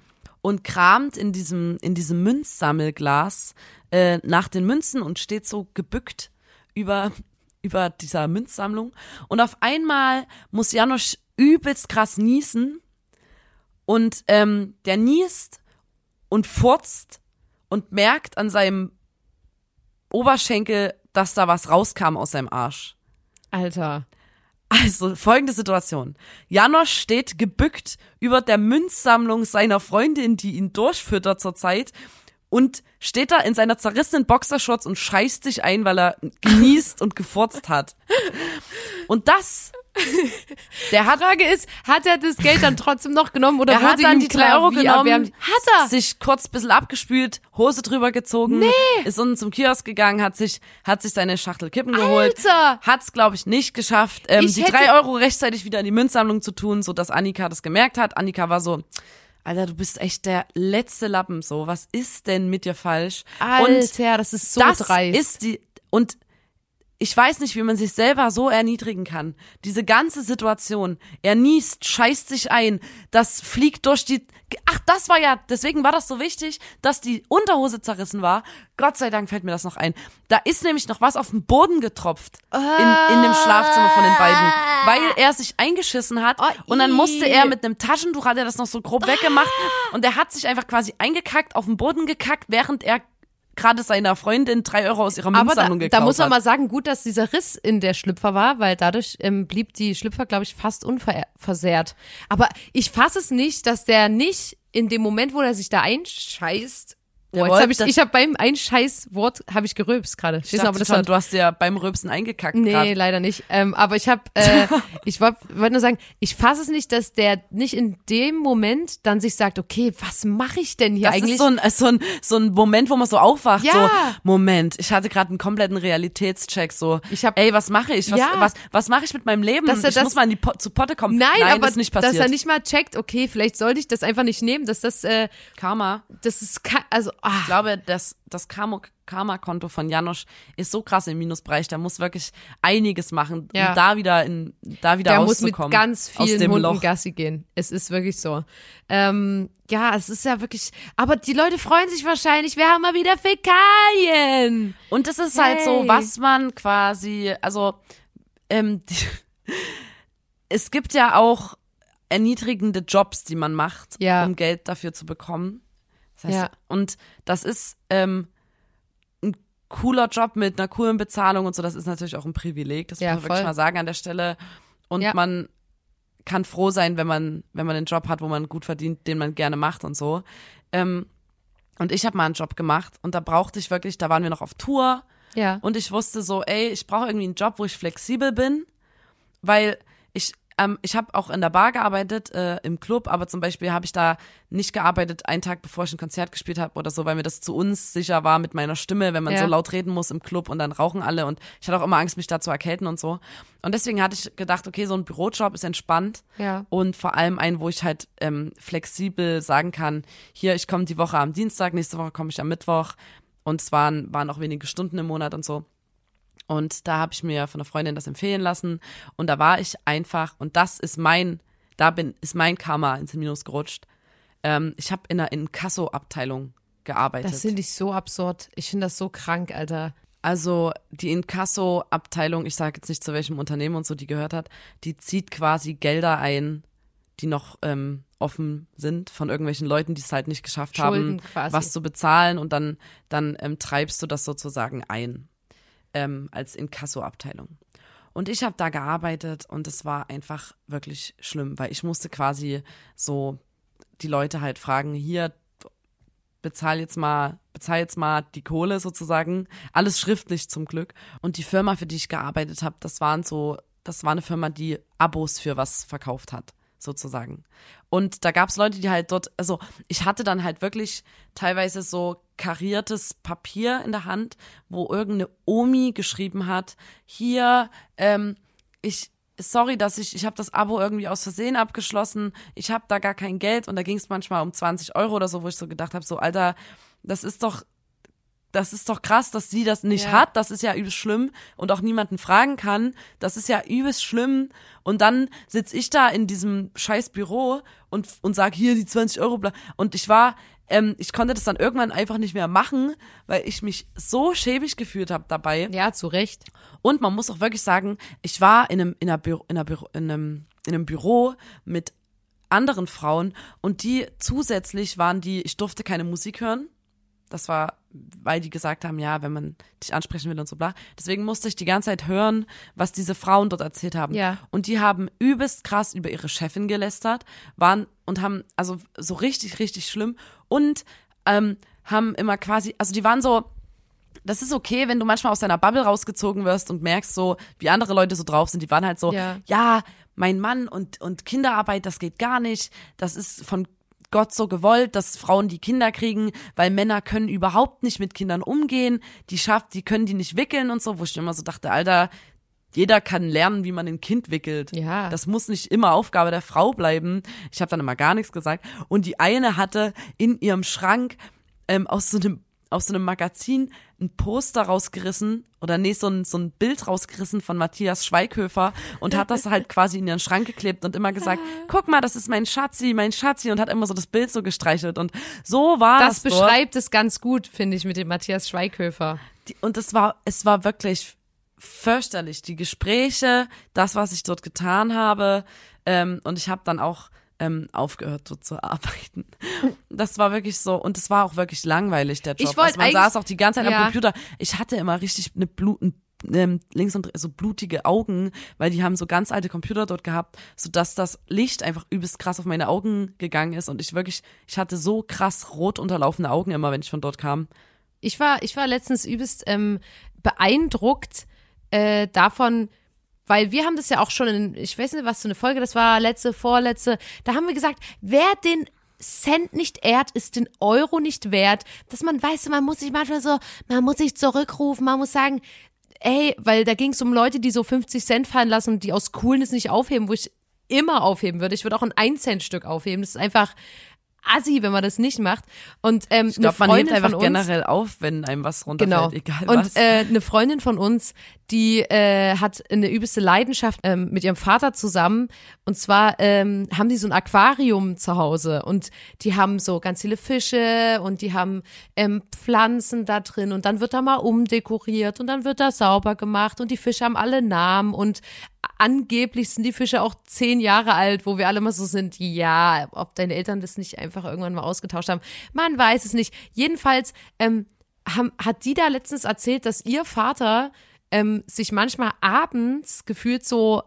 und kramt in diesem, in diesem Münzsammelglas äh, nach den Münzen und steht so gebückt über, über dieser Münzsammlung. Und auf einmal muss Janosch übelst krass niesen und ähm, der niest und furzt und merkt an seinem Oberschenkel, dass da was rauskam aus seinem Arsch. Alter. Also, folgende Situation. Janosch steht gebückt über der Münzsammlung seiner Freundin, die ihn durchfüttert zurzeit und steht da in seiner zerrissenen Boxershorts und scheißt sich ein, weil er genießt und gefurzt hat. Und das, der hat, Frage ist, hat er das Geld dann trotzdem noch genommen oder er wurde hat dann die drei Euro genommen, erwärmt- Hat er? sich kurz ein bisschen abgespült, Hose drüber gezogen, nee. ist unten zum Kiosk gegangen, hat sich, hat sich seine Schachtel Kippen geholt, Alter! hat's glaube ich nicht geschafft, ähm, Ich die drei Euro rechtzeitig wieder in die Münzsammlung zu tun, so dass Annika das gemerkt hat. Annika war so, Alter, du bist echt der letzte Lappen, so, was ist denn mit dir falsch? Und Alter, das ist so das dreist. ist die und ich weiß nicht, wie man sich selber so erniedrigen kann. Diese ganze Situation. Er niest, scheißt sich ein, das fliegt durch die. Ach, das war ja, deswegen war das so wichtig, dass die Unterhose zerrissen war. Gott sei Dank fällt mir das noch ein. Da ist nämlich noch was auf den Boden getropft. In, in dem Schlafzimmer von den beiden. Weil er sich eingeschissen hat. Und dann musste er mit einem Taschentuch, hat er das noch so grob weggemacht. Und er hat sich einfach quasi eingekackt, auf den Boden gekackt, während er gerade seiner Freundin drei Euro aus ihrer da, Münzsammlung da geklaut muss man hat. mal sagen, gut, dass dieser Riss in der Schlüpfer war, weil dadurch ähm, blieb die Schlüpfer, glaube ich, fast unversehrt. Aber ich fasse es nicht, dass der nicht in dem Moment, wo er sich da einscheißt, Oh, jetzt habe ich, das- ich habe beim Einscheißwort habe ich gerülpst gerade. Ich dachte aber das schon, war, du hast ja beim Rülpsen eingekackt Nee, grad. leider nicht. Ähm, aber ich habe, äh, ich wollte wollt nur sagen, ich fasse es nicht, dass der nicht in dem Moment dann sich sagt, okay, was mache ich denn hier Das eigentlich? ist so ein, äh, so, ein, so ein Moment, wo man so aufwacht, Ja. so, Moment, ich hatte gerade einen kompletten Realitätscheck, so, Ich hab- ey, was mache ich? Was, Ja. was, was mache ich mit meinem Leben? Dass er ich das- muss mal in die po zu Potte kommen. Nein, Nein aber das ist nicht passiert. dass er nicht mal checkt, okay, vielleicht sollte ich das einfach nicht nehmen, dass das, äh, Karma. das ist, also, ah, Ich glaube, das, das Karma- Karma-Konto von Janosch ist so krass im Minusbereich, der muss wirklich einiges machen, Ja. um da wieder in, da wieder der muss mit rauszukommen. ganz vielen Hunden Loch. Gassi gehen. Es ist wirklich so. Ähm, ja, es ist ja wirklich, aber die Leute freuen sich wahrscheinlich, wir haben mal wieder Fäkalien. Und es ist halt so, Hey. was man quasi, also ähm, die, es gibt ja auch erniedrigende Jobs, die man macht, Ja. um Geld dafür zu bekommen. Das heißt, Ja. Und das ist ähm, ein cooler Job mit einer coolen Bezahlung und so. Das ist natürlich auch ein Privileg, das Ja, muss man wirklich voll. mal sagen an der Stelle. Und Ja. man kann froh sein, wenn man, wenn man einen Job hat, wo man gut verdient, den man gerne macht und so. Ähm, und ich habe mal einen Job gemacht und da brauchte ich wirklich, da waren wir noch auf Tour Ja. und ich wusste so, ey, ich brauche irgendwie einen Job, wo ich flexibel bin, weil ähm, ich habe auch in der Bar gearbeitet, äh, im Club, aber zum Beispiel habe ich da nicht gearbeitet, einen Tag bevor ich ein Konzert gespielt habe oder so, weil mir das zu unsicher war mit meiner Stimme, wenn man Ja. so laut reden muss im Club und dann rauchen alle und ich hatte auch immer Angst, mich da zu erkälten und so. Und deswegen hatte ich gedacht, okay, so ein Bürojob ist entspannt Ja. und vor allem ein, wo ich halt ähm, flexibel sagen kann, hier, ich komme die Woche am Dienstag, nächste Woche komme ich am Mittwoch und es waren, waren auch wenige Stunden im Monat und so. Und da habe ich mir von einer Freundin das empfehlen lassen. Und da war ich einfach, und das ist mein, da bin, ist mein Karma ins Minus gerutscht. Ähm, ich habe in einer Inkasso-Abteilung gearbeitet. Das finde ich so absurd. Ich finde das so krank, Alter. Also die Inkasso-Abteilung, ich sage jetzt nicht zu welchem Unternehmen und so die gehört hat, die zieht quasi Gelder ein, die noch ähm, offen sind von irgendwelchen Leuten, die es halt nicht geschafft Schulden haben, quasi. was zu bezahlen und dann, dann ähm, treibst du das sozusagen ein ähm, als Inkasso-Abteilung. Und ich habe da gearbeitet und es war einfach wirklich schlimm, weil ich musste quasi so die Leute halt fragen, hier, bezahl jetzt mal, bezahl jetzt mal die Kohle sozusagen. Alles schriftlich zum Glück. Und die Firma, für die ich gearbeitet habe, das waren so, das war eine Firma, die Abos für was verkauft hat, sozusagen. Und da gab es Leute, die halt dort, also ich hatte dann halt wirklich teilweise so kariertes Papier in der Hand, wo irgendeine Omi geschrieben hat, hier, ähm, ich, sorry, dass ich, ich habe das Abo irgendwie aus Versehen abgeschlossen, ich habe da gar kein Geld und da ging es manchmal um 20 Euro oder so, wo ich so gedacht habe, so Alter, das ist doch, das ist doch krass, dass sie das nicht Ja. hat, das ist ja übelst schlimm und auch niemanden fragen kann, das ist ja übelst schlimm und dann sitz ich da in diesem scheiß Büro und, und sag hier die 20 Euro bla- und ich war, ähm, ich konnte das dann irgendwann einfach nicht mehr machen, weil ich mich so schäbig gefühlt habe dabei. Ja, zu Recht. Und man muss auch wirklich sagen, ich war in einem, in einer Büro, in einer Büro, in einem, in einem Büro mit anderen Frauen und die zusätzlich waren die, ich durfte keine Musik hören. Das war, weil die gesagt haben, ja, wenn man dich ansprechen will und so bla. Deswegen musste ich die ganze Zeit hören, was diese Frauen dort erzählt haben. Ja. Und die haben übelst krass über ihre Chefin gelästert, waren und haben, also so richtig, richtig schlimm und ähm, haben immer quasi, also die waren so, das ist okay, wenn du manchmal aus deiner Bubble rausgezogen wirst und merkst so, wie andere Leute so drauf sind. Die waren halt so, Ja. ja, mein Mann und, und Kinderarbeit, das geht gar nicht. Das ist von Gott so gewollt, dass Frauen die Kinder kriegen, weil Männer können überhaupt nicht mit Kindern umgehen. Die schafft, die können die nicht wickeln und so, wo ich immer so dachte, Alter, jeder kann lernen, wie man ein Kind wickelt. Ja. Das muss nicht immer Aufgabe der Frau bleiben. Ich habe dann immer gar nichts gesagt. Und die eine hatte in ihrem Schrank ähm, aus so einem aus so einem Magazin ein Poster rausgerissen oder nee, so ein, so ein Bild rausgerissen von Matthias Schweighöfer und hat das halt quasi in ihren Schrank geklebt und immer gesagt, guck mal, das ist mein Schatzi, mein Schatzi und hat immer so das Bild so gestreichelt und so war Das das, dort. beschreibt es ganz gut, finde ich, mit dem Matthias Schweighöfer. Die, und es war, es war wirklich fürchterlich. Die Gespräche, das, was ich dort getan habe. Ähm, und ich habe dann auch ähm, aufgehört, dort zu arbeiten. Das war wirklich so, und es war auch wirklich langweilig, der Job. Ich also man saß auch die ganze Zeit Ja. am Computer. Ich hatte immer richtig eine Blut, ähm, links und so blutige Augen, weil die haben so ganz alte Computer dort gehabt, sodass das Licht einfach übelst krass auf meine Augen gegangen ist und ich wirklich, ich hatte so krass rot unterlaufende Augen immer, wenn ich von dort kam. Ich war, ich war letztens übelst ähm, beeindruckt äh, davon, weil wir haben das ja auch schon in, ich weiß nicht, was für eine Folge das war, letzte, vorletzte, da haben wir gesagt, wer den Cent nicht ehrt, ist den Euro nicht wert. Dass man weiß, man muss sich manchmal so, man muss sich zurückrufen, man muss sagen, ey, weil da ging es um Leute, die so 50 Cent fallen lassen und die aus Coolness nicht aufheben, wo ich immer aufheben würde. Ich würde auch ein 1 Cent Stück aufheben. Das ist einfach assi, wenn man das nicht macht. Und ähm, Ich glaube, eine man Freundin einfach von uns, generell auf, wenn einem was runterfällt, Genau. egal und was. äh, eine Freundin von uns, die äh, hat eine übelste Leidenschaft ähm, mit ihrem Vater zusammen. Und zwar ähm, haben die so ein Aquarium zu Hause und die haben so ganz viele Fische und die haben ähm, Pflanzen da drin und dann wird da mal umdekoriert und dann wird da sauber gemacht und die Fische haben alle Namen und angeblich sind die Fische auch zehn Jahre alt, wo wir alle mal so sind, ja, ob deine Eltern das nicht einfach irgendwann mal ausgetauscht haben. Man weiß es nicht. Jedenfalls ähm, haben, hat die da letztens erzählt, dass ihr Vater ähm, sich manchmal abends gefühlt so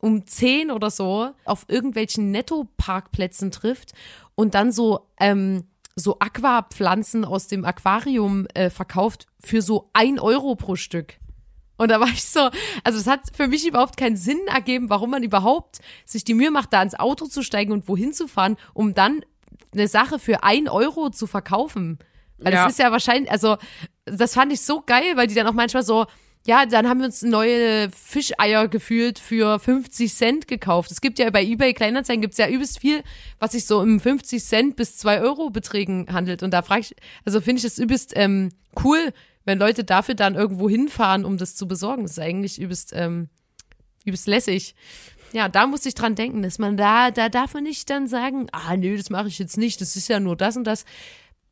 um 10 oder so auf irgendwelchen Netto-Parkplätzen trifft und dann so, ähm, so Aquapflanzen aus dem Aquarium äh, verkauft für so ein Euro pro Stück. Und da war ich so, also es hat für mich überhaupt keinen Sinn ergeben, warum man überhaupt sich die Mühe macht, da ins Auto zu steigen und wohin zu fahren, um dann eine Sache für ein Euro zu verkaufen. Weil Ja. das ist ja wahrscheinlich, also das fand ich so geil, weil die dann auch manchmal so, ja, dann haben wir uns neue Fischeier gefühlt für 50 Cent gekauft. Es gibt ja bei eBay Kleinanzeigen gibt's ja übelst viel, was sich so im 50 Cent bis 2 Euro Beträgen handelt. Und da frage ich, also finde ich das übelst ähm, cool, wenn Leute dafür dann irgendwo hinfahren, um das zu besorgen. Das ist eigentlich übelst, ähm, übelst lässig. Ja, da muss ich dran denken, dass man da, da darf man nicht dann sagen, ah, nö, das mache ich jetzt nicht, das ist ja nur das und das.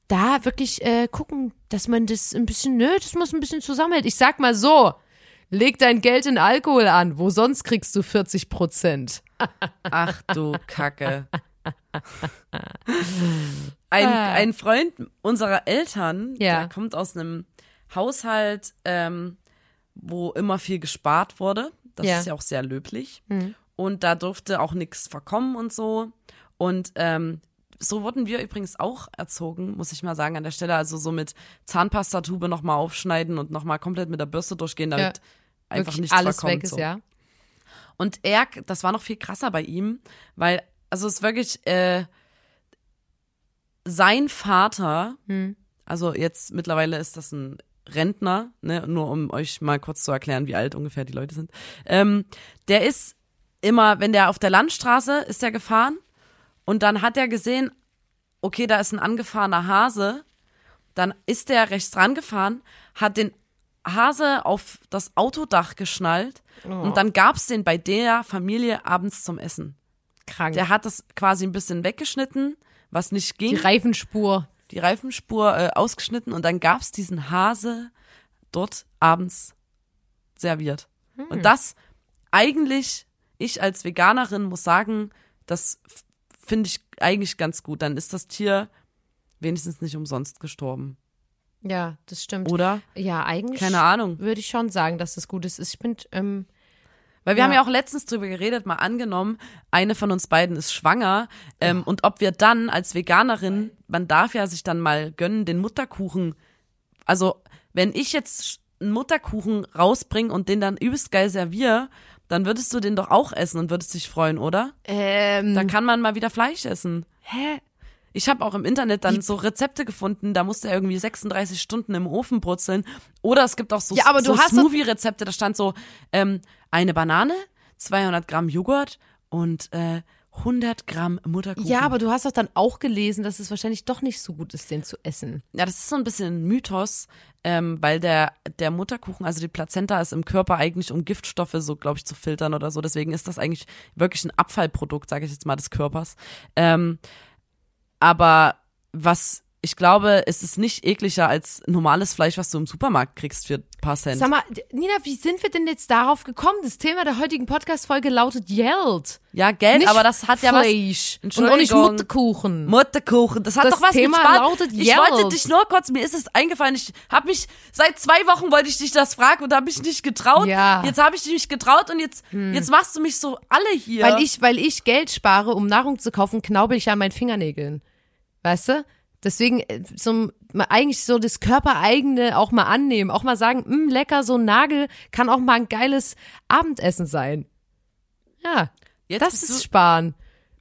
Da wirklich äh, gucken, dass man das ein bisschen, nö, das muss ein bisschen zusammenhält. Ich sag mal so, leg dein Geld in Alkohol an, wo sonst kriegst du 40 Prozent. Ach du Kacke. Ein, Ah. ein Freund unserer Eltern, Ja. der kommt aus einem Haushalt, ähm, wo immer viel gespart wurde. Das Ja. ist ja auch sehr löblich. Und da durfte auch nichts verkommen und so. Und ähm, so wurden wir übrigens auch erzogen, muss ich mal sagen, an der Stelle. Also so mit Zahnpastatube nochmal aufschneiden und nochmal komplett mit der Bürste durchgehen, damit einfach Wirklich nichts alles verkommt. weg ist, so. ja. Und er, das war noch viel krasser bei ihm, weil, also es ist wirklich, äh, sein Vater, Hm. also jetzt mittlerweile ist das ein Rentner, ne, nur um euch mal kurz zu erklären, wie alt ungefähr die Leute sind. Ähm, der ist immer, wenn der auf der Landstraße ist der gefahren und dann hat er gesehen, okay, da ist ein angefahrener Hase, dann ist der rechts rangefahren, hat den Hase auf das Autodach geschnallt und dann gab's den bei der Familie abends zum Essen. Krank. Der hat das quasi ein bisschen weggeschnitten, was nicht ging die Reifenspur. Die Reifenspur äh, ausgeschnitten und dann gab's diesen Hase dort abends serviert. Hm. Und das eigentlich, ich als Veganerin muss sagen, das finde ich eigentlich ganz gut. Dann ist das Tier wenigstens nicht umsonst gestorben. Ja, das stimmt. Oder? Ja, eigentlich Keine Ahnung. würde ich schon sagen, dass das gut ist. Ich bin, ähm, Weil wir Ja. haben ja auch letztens drüber geredet, mal angenommen, eine von uns beiden ist schwanger ähm, und ob wir dann als Veganerin, man darf ja sich dann mal gönnen, den Mutterkuchen, also wenn ich jetzt einen Mutterkuchen rausbringe und den dann übelst geil serviere, dann würdest du den doch auch essen und würdest dich freuen, oder? ähm, Dann kann man mal wieder Fleisch essen. hä? Ich habe auch im Internet dann so Rezepte gefunden, da musste er irgendwie 36 Stunden im Ofen brutzeln. Oder es gibt auch so, Ja, aber du so Smoothie-Rezepte, da stand so ähm, eine Banane, 200 Gramm Joghurt und äh, 100 Gramm Mutterkuchen. Ja, aber du hast doch dann auch gelesen, dass es wahrscheinlich doch nicht so gut ist, den zu essen. Ja, das ist so ein bisschen ein Mythos, ähm, weil der, der Mutterkuchen, also die Plazenta ist im Körper eigentlich, um Giftstoffe so, glaube ich, zu filtern oder so. Deswegen ist das eigentlich wirklich ein Abfallprodukt, sage ich jetzt mal, des Körpers. Ähm, aber was ich glaube, es ist nicht ekliger als normales Fleisch, was du im Supermarkt kriegst für ein paar Cent. Sag mal, Nina, wie sind wir denn jetzt darauf gekommen? Das Thema der heutigen Podcast-Folge lautet Geld. ja, Geld, Nicht aber das hat ja was. Fleisch. Und auch nicht. Mutterkuchen. Mutterkuchen, das hat Das doch was Thema mit Spaß. lautet Ich Geld. wollte dich nur kurz, mir ist es eingefallen, ich habe mich seit zwei Wochen wollte ich dich das fragen und habe mich nicht getraut. Ja. Hm. Jetzt habe ich mich getraut und jetzt jetzt machst du mich so alle hier. Weil ich, weil ich Geld spare, um Nahrung zu kaufen, knaubel ich ja an meinen Fingernägeln. Weißt du? Deswegen äh, so, eigentlich so das Körpereigene auch mal annehmen, auch mal sagen, mh, lecker, so ein Nagel kann auch mal ein geiles Abendessen sein. Ja, jetzt das ist sparen.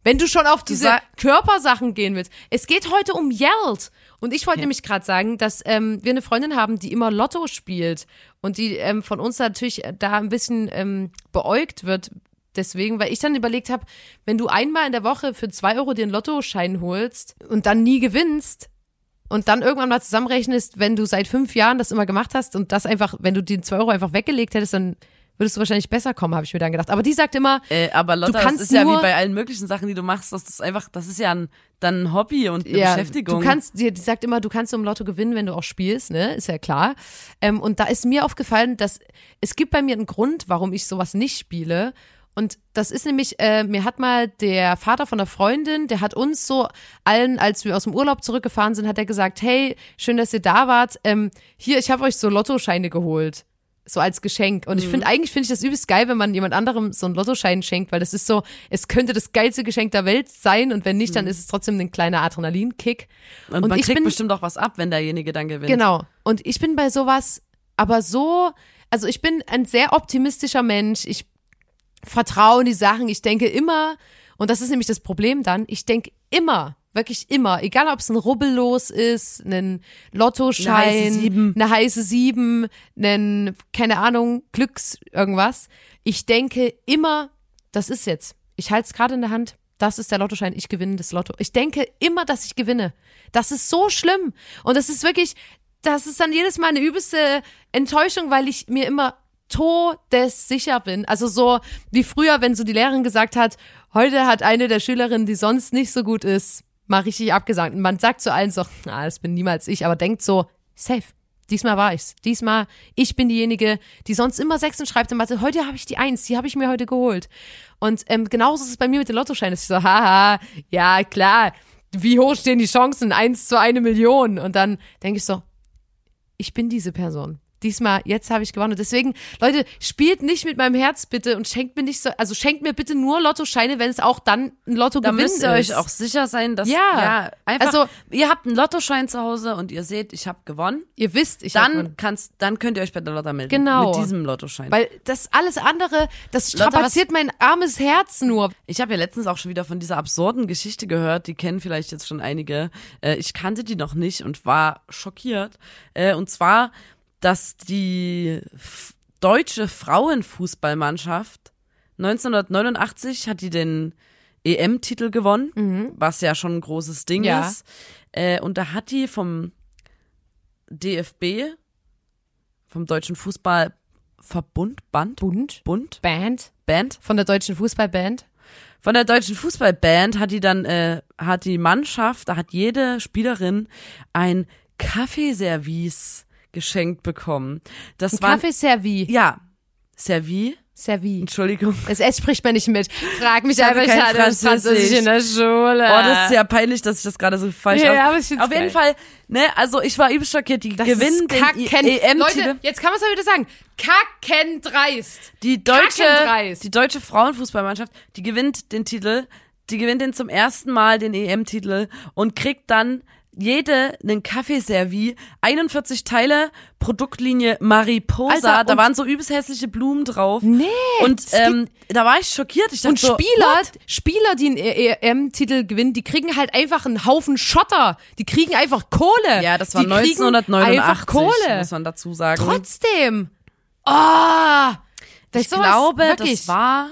Wenn du schon auf diese sa- Körpersachen gehen willst. Es geht heute um Geld. Und ich wollte nämlich gerade sagen, dass ähm, wir eine Freundin haben, die immer Lotto spielt und die ähm, von uns natürlich da ein bisschen ähm, beäugt wird. Deswegen, weil ich dann überlegt habe, wenn du einmal in der Woche für zwei Euro dir einen Lottoschein holst und dann nie gewinnst und dann irgendwann mal zusammenrechnest, wenn du seit fünf Jahren das immer gemacht hast und das einfach, wenn du die zwei Euro einfach weggelegt hättest, dann würdest du wahrscheinlich besser kommen, habe ich mir dann gedacht. Aber die sagt immer, äh, aber Lotta, das kannst ist ja nur- wie bei allen möglichen Sachen, die du machst, das ist einfach, das ist ja ein, dann ein Hobby und eine Beschäftigung. Du kannst, die, die sagt immer, du kannst im Lotto gewinnen, wenn du auch spielst, ne? Ist ja klar. Ähm, und da ist mir aufgefallen, dass es gibt bei mir einen Grund, warum ich sowas nicht spiele. Und das ist nämlich, äh, mir hat mal der Vater von der Freundin, der hat uns so allen, als wir aus dem Urlaub zurückgefahren sind, hat er gesagt, hey, schön, dass ihr da wart. Ähm, hier, ich habe euch so Lottoscheine geholt. So als Geschenk. Und ich Mhm. finde, eigentlich finde ich das übelst geil, wenn man jemand anderem so einen Lottoschein schenkt, weil das ist so, es könnte das geilste Geschenk der Welt sein und wenn nicht, dann ist es trotzdem ein kleiner Adrenalinkick. Mhm. und, man ich kriegt bin, bestimmt auch was ab, wenn derjenige dann gewinnt. Genau. Und ich bin bei sowas aber so, also ich bin ein sehr optimistischer Mensch. Ich vertraue in die Sachen. Ich denke immer, und das ist nämlich das Problem dann, ich denke immer, wirklich immer, egal ob es ein Rubbellos ist, ein Lottoschein, Eine heiße Sieben. eine heiße Sieben, ein, keine Ahnung, Glücks irgendwas. Ich denke immer, das ist jetzt. Ich halte es gerade in der Hand. Das ist der Lottoschein. Ich gewinne das Lotto. Ich denke immer, dass ich gewinne. Das ist so schlimm. Und das ist wirklich, das ist dann jedes Mal eine übelste Enttäuschung, weil ich mir immer todessicher bin. Also so wie früher, wenn so die Lehrerin gesagt hat, heute hat eine der Schülerinnen, die sonst nicht so gut ist, mal richtig abgesagt. Und man sagt zu allen so, ah, das bin niemals ich, aber denkt so, safe. Diesmal war ich's. Diesmal, ich bin diejenige, die sonst immer Sechsen schreibt in Mathe. Heute habe ich die Eins, die habe ich mir heute geholt. Und ähm, genauso ist es bei mir mit den Lottoscheinen. Ich so, haha, ja klar, wie hoch stehen die Chancen? Eins zu eine Million. Und dann denke ich so, ich bin diese Person. Diesmal, jetzt habe ich gewonnen. Und Deswegen, Leute, spielt nicht mit meinem Herz bitte und schenkt mir nicht so, also schenkt mir bitte nur Lottoscheine, wenn es auch dann ein Lotto Da gewinnt müsst ihr ist. euch auch sicher sein, dass Ja. ja einfach, Also- ihr habt einen Lottoschein zu Hause und ihr seht, ich habe gewonnen. Ihr wisst, ich hab Dann gewonnen. kannst, dann könnt ihr euch bei der Lotta melden. Genau. Mit diesem Lottoschein. Weil das alles andere, das Lotta, strapaziert mein armes Herz nur. Ich habe ja letztens auch schon wieder von dieser absurden Geschichte gehört, die kennen vielleicht jetzt schon einige. Äh, ich kannte die noch nicht und war schockiert. Äh, und zwar, dass die deutsche Frauenfußballmannschaft 1989 hat die den EM-Titel gewonnen, was ja schon ein großes Ding Ja. ist. Äh, und da hat die vom DFB, vom Deutschen Fußballverbund, Band, Bund, Bund, Band Band, von der deutschen Fußballband. von der deutschen Fußballband hat die dann, äh, hat die Mannschaft, da hat jede Spielerin ein Kaffeeservice geschenkt bekommen. Das Ein war Kaffeeservie. ja Servi, Servie. Entschuldigung. Das S spricht man nicht mit. Frag mich einfach, ich hatte das Französisch. Französisch in der Schule. Oh, das ist ja peinlich, dass ich das gerade so falsch Ja, aus- ja, Auf jeden geil. Fall, ne, also ich war übel schockiert. Die das gewinnen ist den kacken. EM-Titel. Leute, jetzt kann man es ja wieder sagen. Kacken dreist. Die deutsche, Kackendreist. die deutsche Frauenfußballmannschaft, die gewinnt den Titel, die gewinnt den zum ersten Mal den EM-Titel und kriegt dann jede einen Kaffeeservie, 41 Teile, Produktlinie Mariposa, Alter, da waren so übelst hässliche Blumen drauf. Nee, Und ähm, da war ich schockiert. Ich dachte Und so, Spieler, what? Spieler, die einen EM-Titel gewinnen, die kriegen halt einfach einen Haufen Schotter. Die kriegen einfach Kohle. Ja, das war die kriegen 1989, Einfach Kohle. muss man dazu sagen. Trotzdem. Ah, das ich glaube, wirklich. das war.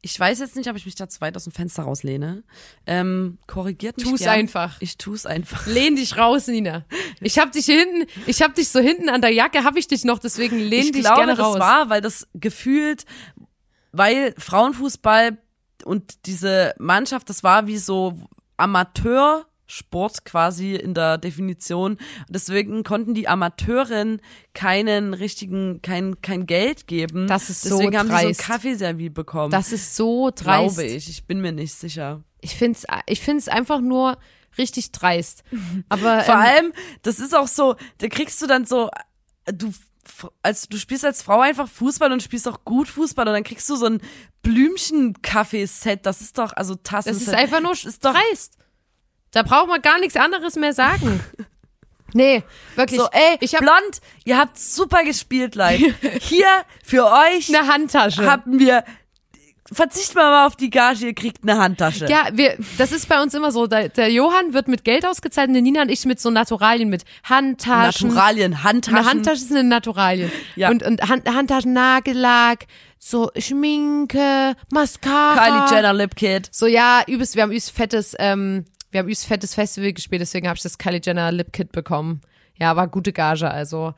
Ich weiß jetzt nicht, ob ich mich da zu weit aus dem Fenster rauslehne. Ähm, korrigiert mich Tu's gern. einfach. Ich tu's einfach. Lehn dich raus, Nina. Ich hab dich hier hinten, ich hab dich so hinten an der Jacke, hab ich dich noch, deswegen lehn ich dich glaube, gerne das raus. war, weil das gefühlt, weil Frauenfußball und diese Mannschaft, das war wie so Amateursport quasi in der Definition. Deswegen konnten die Amateurinnen keinen richtigen, kein, kein Geld geben. Das ist so Deswegen haben die so ein dreist. Kaffeeservie bekommen. das ist so dreist. glaube ich. Ich bin mir nicht sicher. Ich find's, ich find's einfach nur richtig dreist. Aber Vor ähm, allem, das ist auch so, da kriegst du dann so, du, als, du spielst als Frau einfach Fußball und spielst auch gut Fußball und dann kriegst du so ein Blümchen-Kaffeeset. Das ist doch, also Tassen. Das ist einfach nur ist doch dreist. Da braucht man gar nichts anderes mehr sagen. Nee, wirklich. so, ey, ich habe blond, ihr habt super gespielt live. Hier für euch eine Handtasche. haben wir, verzichten wir mal auf die Gage, ihr kriegt eine Handtasche. ja, wir, das ist bei uns immer so. Der, der Johann wird mit Geld ausgezahlt und die Nina und ich mit so Naturalien, mit Handtaschen. Naturalien, Handtaschen. Eine Handtasche ist eine Naturalien. Ja. Und, und Hand, Handtaschen, Nagellack, so Schminke, Mascara. Kylie Jenner Lip Kit. So, ja, übelst, wir haben übelst fettes, ähm, wir haben übelst fettes Festival gespielt, deswegen habe ich das Kylie Jenner Lip Kit bekommen. Ja, war gute Gage, also.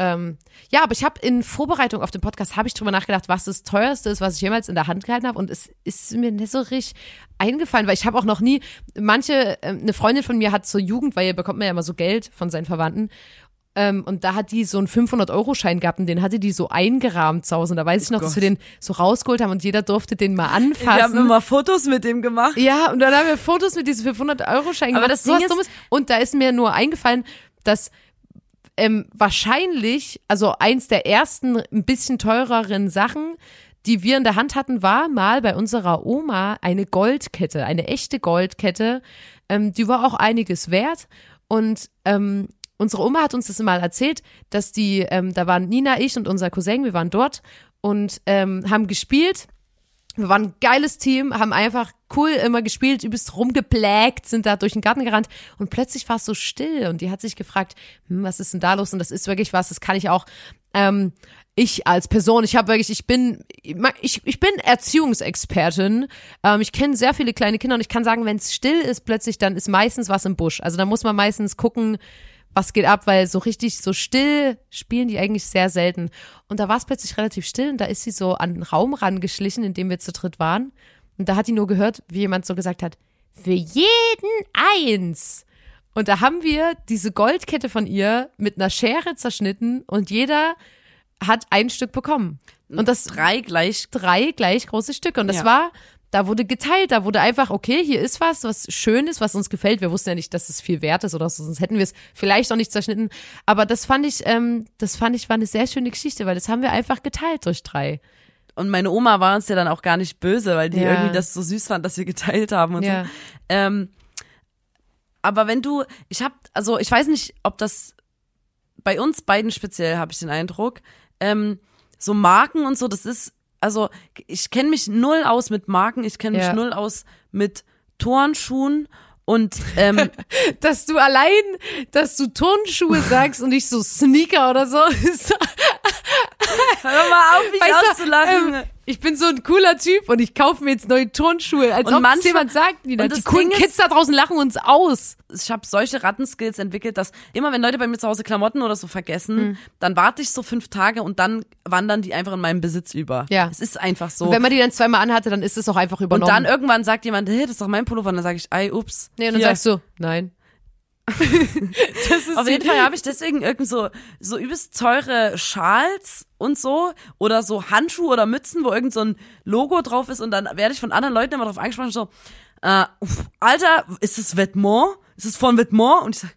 Ähm, ja, aber ich habe in Vorbereitung auf den Podcast habe ich drüber nachgedacht, was das teuerste ist, was ich jemals in der Hand gehalten habe und es ist mir nicht so richtig eingefallen, weil ich habe auch noch nie manche ähm, eine Freundin von mir hat zur Jugend, weil ihr bekommt man ja immer so Geld von seinen Verwandten ähm, und da hat die so einen 500-Euro-Schein gehabt und den hatte die so eingerahmt zu Hause. Und da weiß ich noch, dass wir den so rausgeholt haben und jeder durfte den mal anfassen. Wir haben immer Fotos mit dem gemacht. Ja, und dann haben wir Fotos mit diesem 500-Euro-Schein Aber gemacht. das sowas Ding ist- Dummes. Und da ist mir nur eingefallen, dass ähm, wahrscheinlich, also eins der ersten ein bisschen teureren Sachen, die wir in der Hand hatten, war mal bei unserer Oma eine Goldkette, eine echte Goldkette. Ähm, die war auch einiges wert. Und ähm, unsere Oma hat uns das mal erzählt, dass die, ähm, da waren Nina, ich und unser Cousin, wir waren dort und ähm, haben gespielt. Wir waren ein geiles Team, haben einfach cool immer gespielt, übelst rumgeplägt, sind da durch den Garten gerannt und plötzlich war es so still und die hat sich gefragt, hm, was ist denn da los? Und das ist wirklich was, das kann ich auch. Ähm, ich als Person, ich habe wirklich, ich bin, ich, ich bin Erziehungsexpertin. Ähm, ich kenne sehr viele kleine Kinder und ich kann sagen, wenn es still ist plötzlich, dann ist meistens was im Busch. Also da muss man meistens gucken, was geht ab, weil so richtig so still spielen die eigentlich sehr selten. Und da war es plötzlich relativ still und da ist sie so an den Raum rangeschlichen, in dem wir zu dritt waren. Und da hat die nur gehört, wie jemand so gesagt hat, für jeden eins. Und da haben wir diese Goldkette von ihr mit einer Schere zerschnitten und jeder hat ein Stück bekommen. Und das Drei gleich. drei gleich große Stücke. Und das Ja. war, da wurde geteilt, da wurde einfach, okay, hier ist was, was schön ist, was uns gefällt. Wir wussten ja nicht, dass es viel wert ist oder so, sonst hätten wir es vielleicht auch nicht zerschnitten. Aber das fand ich, ähm, das fand ich war eine sehr schöne Geschichte, weil das haben wir einfach geteilt durch drei. Und meine Oma war uns ja dann auch gar nicht böse, weil die Ja. irgendwie das so süß fand, dass wir geteilt haben und Ja. so. Ähm, aber wenn du, ich hab, also ich weiß nicht, ob das bei uns beiden speziell, habe ich den Eindruck, ähm, so Marken und so, das ist, also ich kenne mich null aus mit Marken, ich kenne mich Ja. null aus mit Turnschuhen und ähm, Dass du allein, dass du Turnschuhe sagst und nicht so Sneaker oder so. ist- hör mal auf, mich Weißt auszulachen. ähm, ich bin so ein cooler Typ und ich kaufe mir jetzt neue Turnschuhe. Als Und ob manchmal- jemand sagt, und die das coolen Kids da draußen lachen uns aus. ich habe solche Rattenskills entwickelt, dass immer wenn Leute bei mir zu Hause Klamotten oder so vergessen, Hm. dann warte ich so fünf Tage und dann wandern die einfach in meinen Besitz über. Ja. Es ist einfach so. Und wenn man die dann zweimal anhatte, dann ist es auch einfach Und übernommen. dann irgendwann sagt jemand, hey, das ist doch mein Pullover. Und dann sage ich, ey, ups. nee, und dann hier. sagst du, nein. Das ist Auf jeden Fall habe ich deswegen irgend so, so übelst teure Schals und so oder so Handschuhe oder Mützen, wo irgend so ein Logo drauf ist und dann werde ich von anderen Leuten immer drauf angesprochen, so, äh, Alter, ist das Vêtement? Ist es von Vêtement? Und ich sage,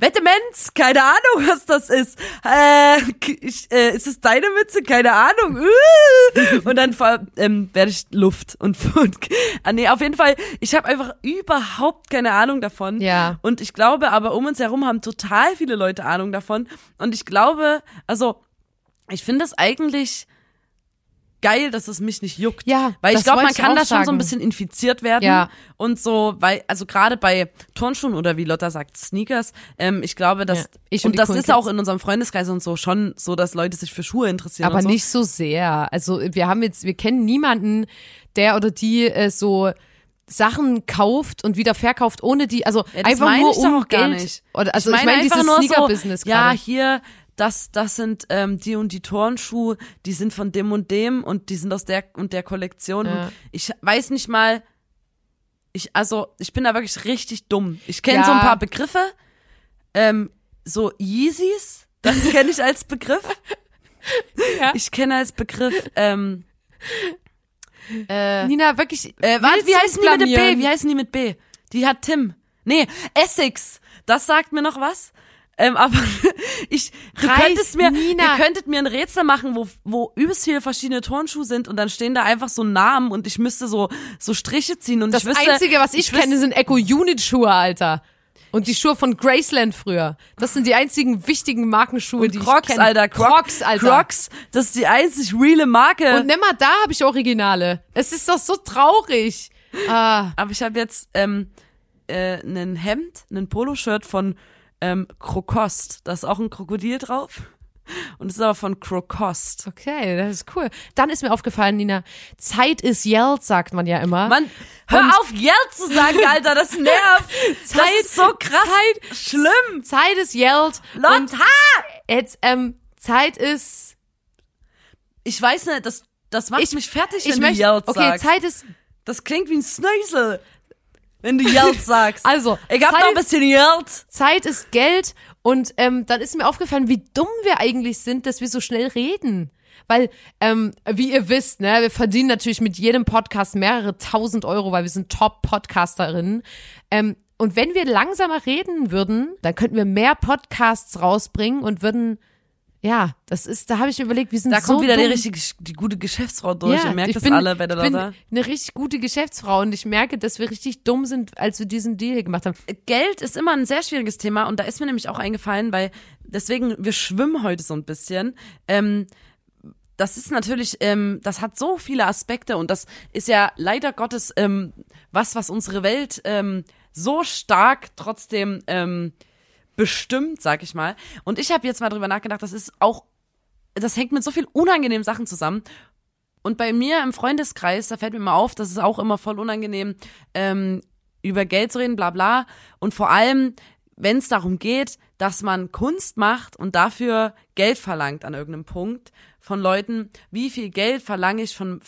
Wettemens, keine Ahnung, was das ist. Äh, ich, äh, ist es deine Mütze? Keine Ahnung. Äh. Und dann ähm, werde ich Luft und, und ah, nee, auf jeden Fall, ich habe einfach überhaupt keine Ahnung davon. Ja. Und ich glaube aber, um uns herum haben total viele Leute Ahnung davon. Und ich glaube, also, ich finde es eigentlich geil, dass es mich nicht juckt. Ja, Weil ich glaube, man ich kann da schon so ein bisschen infiziert werden. Ja. Und so, weil, also gerade bei Turnschuhen oder wie Lotta sagt, Sneakers, ähm, ich glaube, dass, Ja, ich und, und das ist auch in unserem Freundeskreis und so schon so, dass Leute sich für Schuhe interessieren. Aber so. nicht so sehr. Also wir haben jetzt, wir kennen niemanden, der oder die äh, so Sachen kauft und wieder verkauft, ohne die, also Ja, einfach nur ich um auch gar Geld. nicht. Oder, also ich ich meine, meine, einfach dieses Sneaker-Business so, ja, hier, das, das sind ähm, die und die Turnschuhe, die sind von dem und dem und die sind aus der und der Kollektion. Ja. Und ich weiß nicht mal, ich, also, ich bin da wirklich richtig dumm. Ich kenne Ja. so ein paar Begriffe, ähm, so Yeezys, das kenne ich als Begriff. Ja. Ich kenne als Begriff, ähm, äh, Nina, wirklich, äh, warte, wie heißen die mit B? Wie heißen die mit B? Die hat Tim. Nee, Essex. Das sagt mir noch was. Ähm, aber ich, du Reiß, könntest mir, Nina. ihr könntet mir ein Rätsel machen, wo, wo übelst viele verschiedene Turnschuhe sind und dann stehen da einfach so Namen und ich müsste so, so Striche ziehen und Das ich wüsste, Einzige, was ich, wüsste- kenne, sind Eco-Unit-Schuhe, Alter. Und die Schuhe von Graceland früher. Das sind die einzigen wichtigen Markenschuhe, die Crocs, ich kenne. Alter. Croc- Crocs, Alter. Crocs, das ist die einzig reale Marke. Und nimm mal, da habe ich Originale. Es ist doch so traurig. Ah, Aber ich habe jetzt ähm, äh, ein Hemd, ein Poloshirt von ähm, Krokost. Da ist auch ein Krokodil drauf. Und es ist aber von Krokost. okay, das ist cool. Dann ist mir aufgefallen, Nina, Zeit ist Geld, sagt man ja immer. Mann, hör Und- auf, Geld zu sagen, Alter, das nervt. Zeit- das ist so krass. Zeit- Schlimm. Zeit ist. Und Lotta! jetzt, ähm, Zeit ist, Ich weiß nicht, das, das macht Ich- mich fertig, ich wenn möchte, du Geld okay. Zeit ist, Das klingt wie ein Snösel, wenn du Geld sagst. also, ich hab Zeit, noch ein bisschen Geld. Zeit ist Geld und ähm, dann ist mir aufgefallen, wie dumm wir eigentlich sind, dass wir so schnell reden. Weil, ähm, wie ihr wisst, ne, wir verdienen natürlich mit jedem Podcast mehrere tausend Euro, weil wir sind Top-Podcasterinnen. Ähm, und wenn wir langsamer reden würden, dann könnten wir mehr Podcasts rausbringen und würden ja, das ist, da habe ich mir überlegt, wir sind Da so kommt wieder dumm. die richtige, die gute Geschäftsfrau durch. Ihr merkt ich das bin, alle bei der ich bin Lotta. eine richtig gute Geschäftsfrau und ich merke, dass wir richtig dumm sind, als wir diesen Deal hier gemacht haben. Geld ist immer ein sehr schwieriges Thema und da ist mir nämlich auch eingefallen, weil deswegen, wir schwimmen heute so ein bisschen. Ähm, das ist natürlich, ähm, das hat so viele Aspekte und das ist ja leider Gottes ähm, was, was unsere Welt ähm, so stark trotzdem ähm, bestimmt, sag ich mal. Und ich habe jetzt mal drüber nachgedacht, das ist auch, das hängt mit so viel unangenehmen Sachen zusammen. Und bei mir im Freundeskreis, da fällt mir mal auf, das ist auch immer voll unangenehm, ähm, über Geld zu reden, bla bla. Und vor allem, wenn es darum geht, dass man Kunst macht und dafür Geld verlangt an irgendeinem Punkt von Leuten, wie viel Geld verlange ich von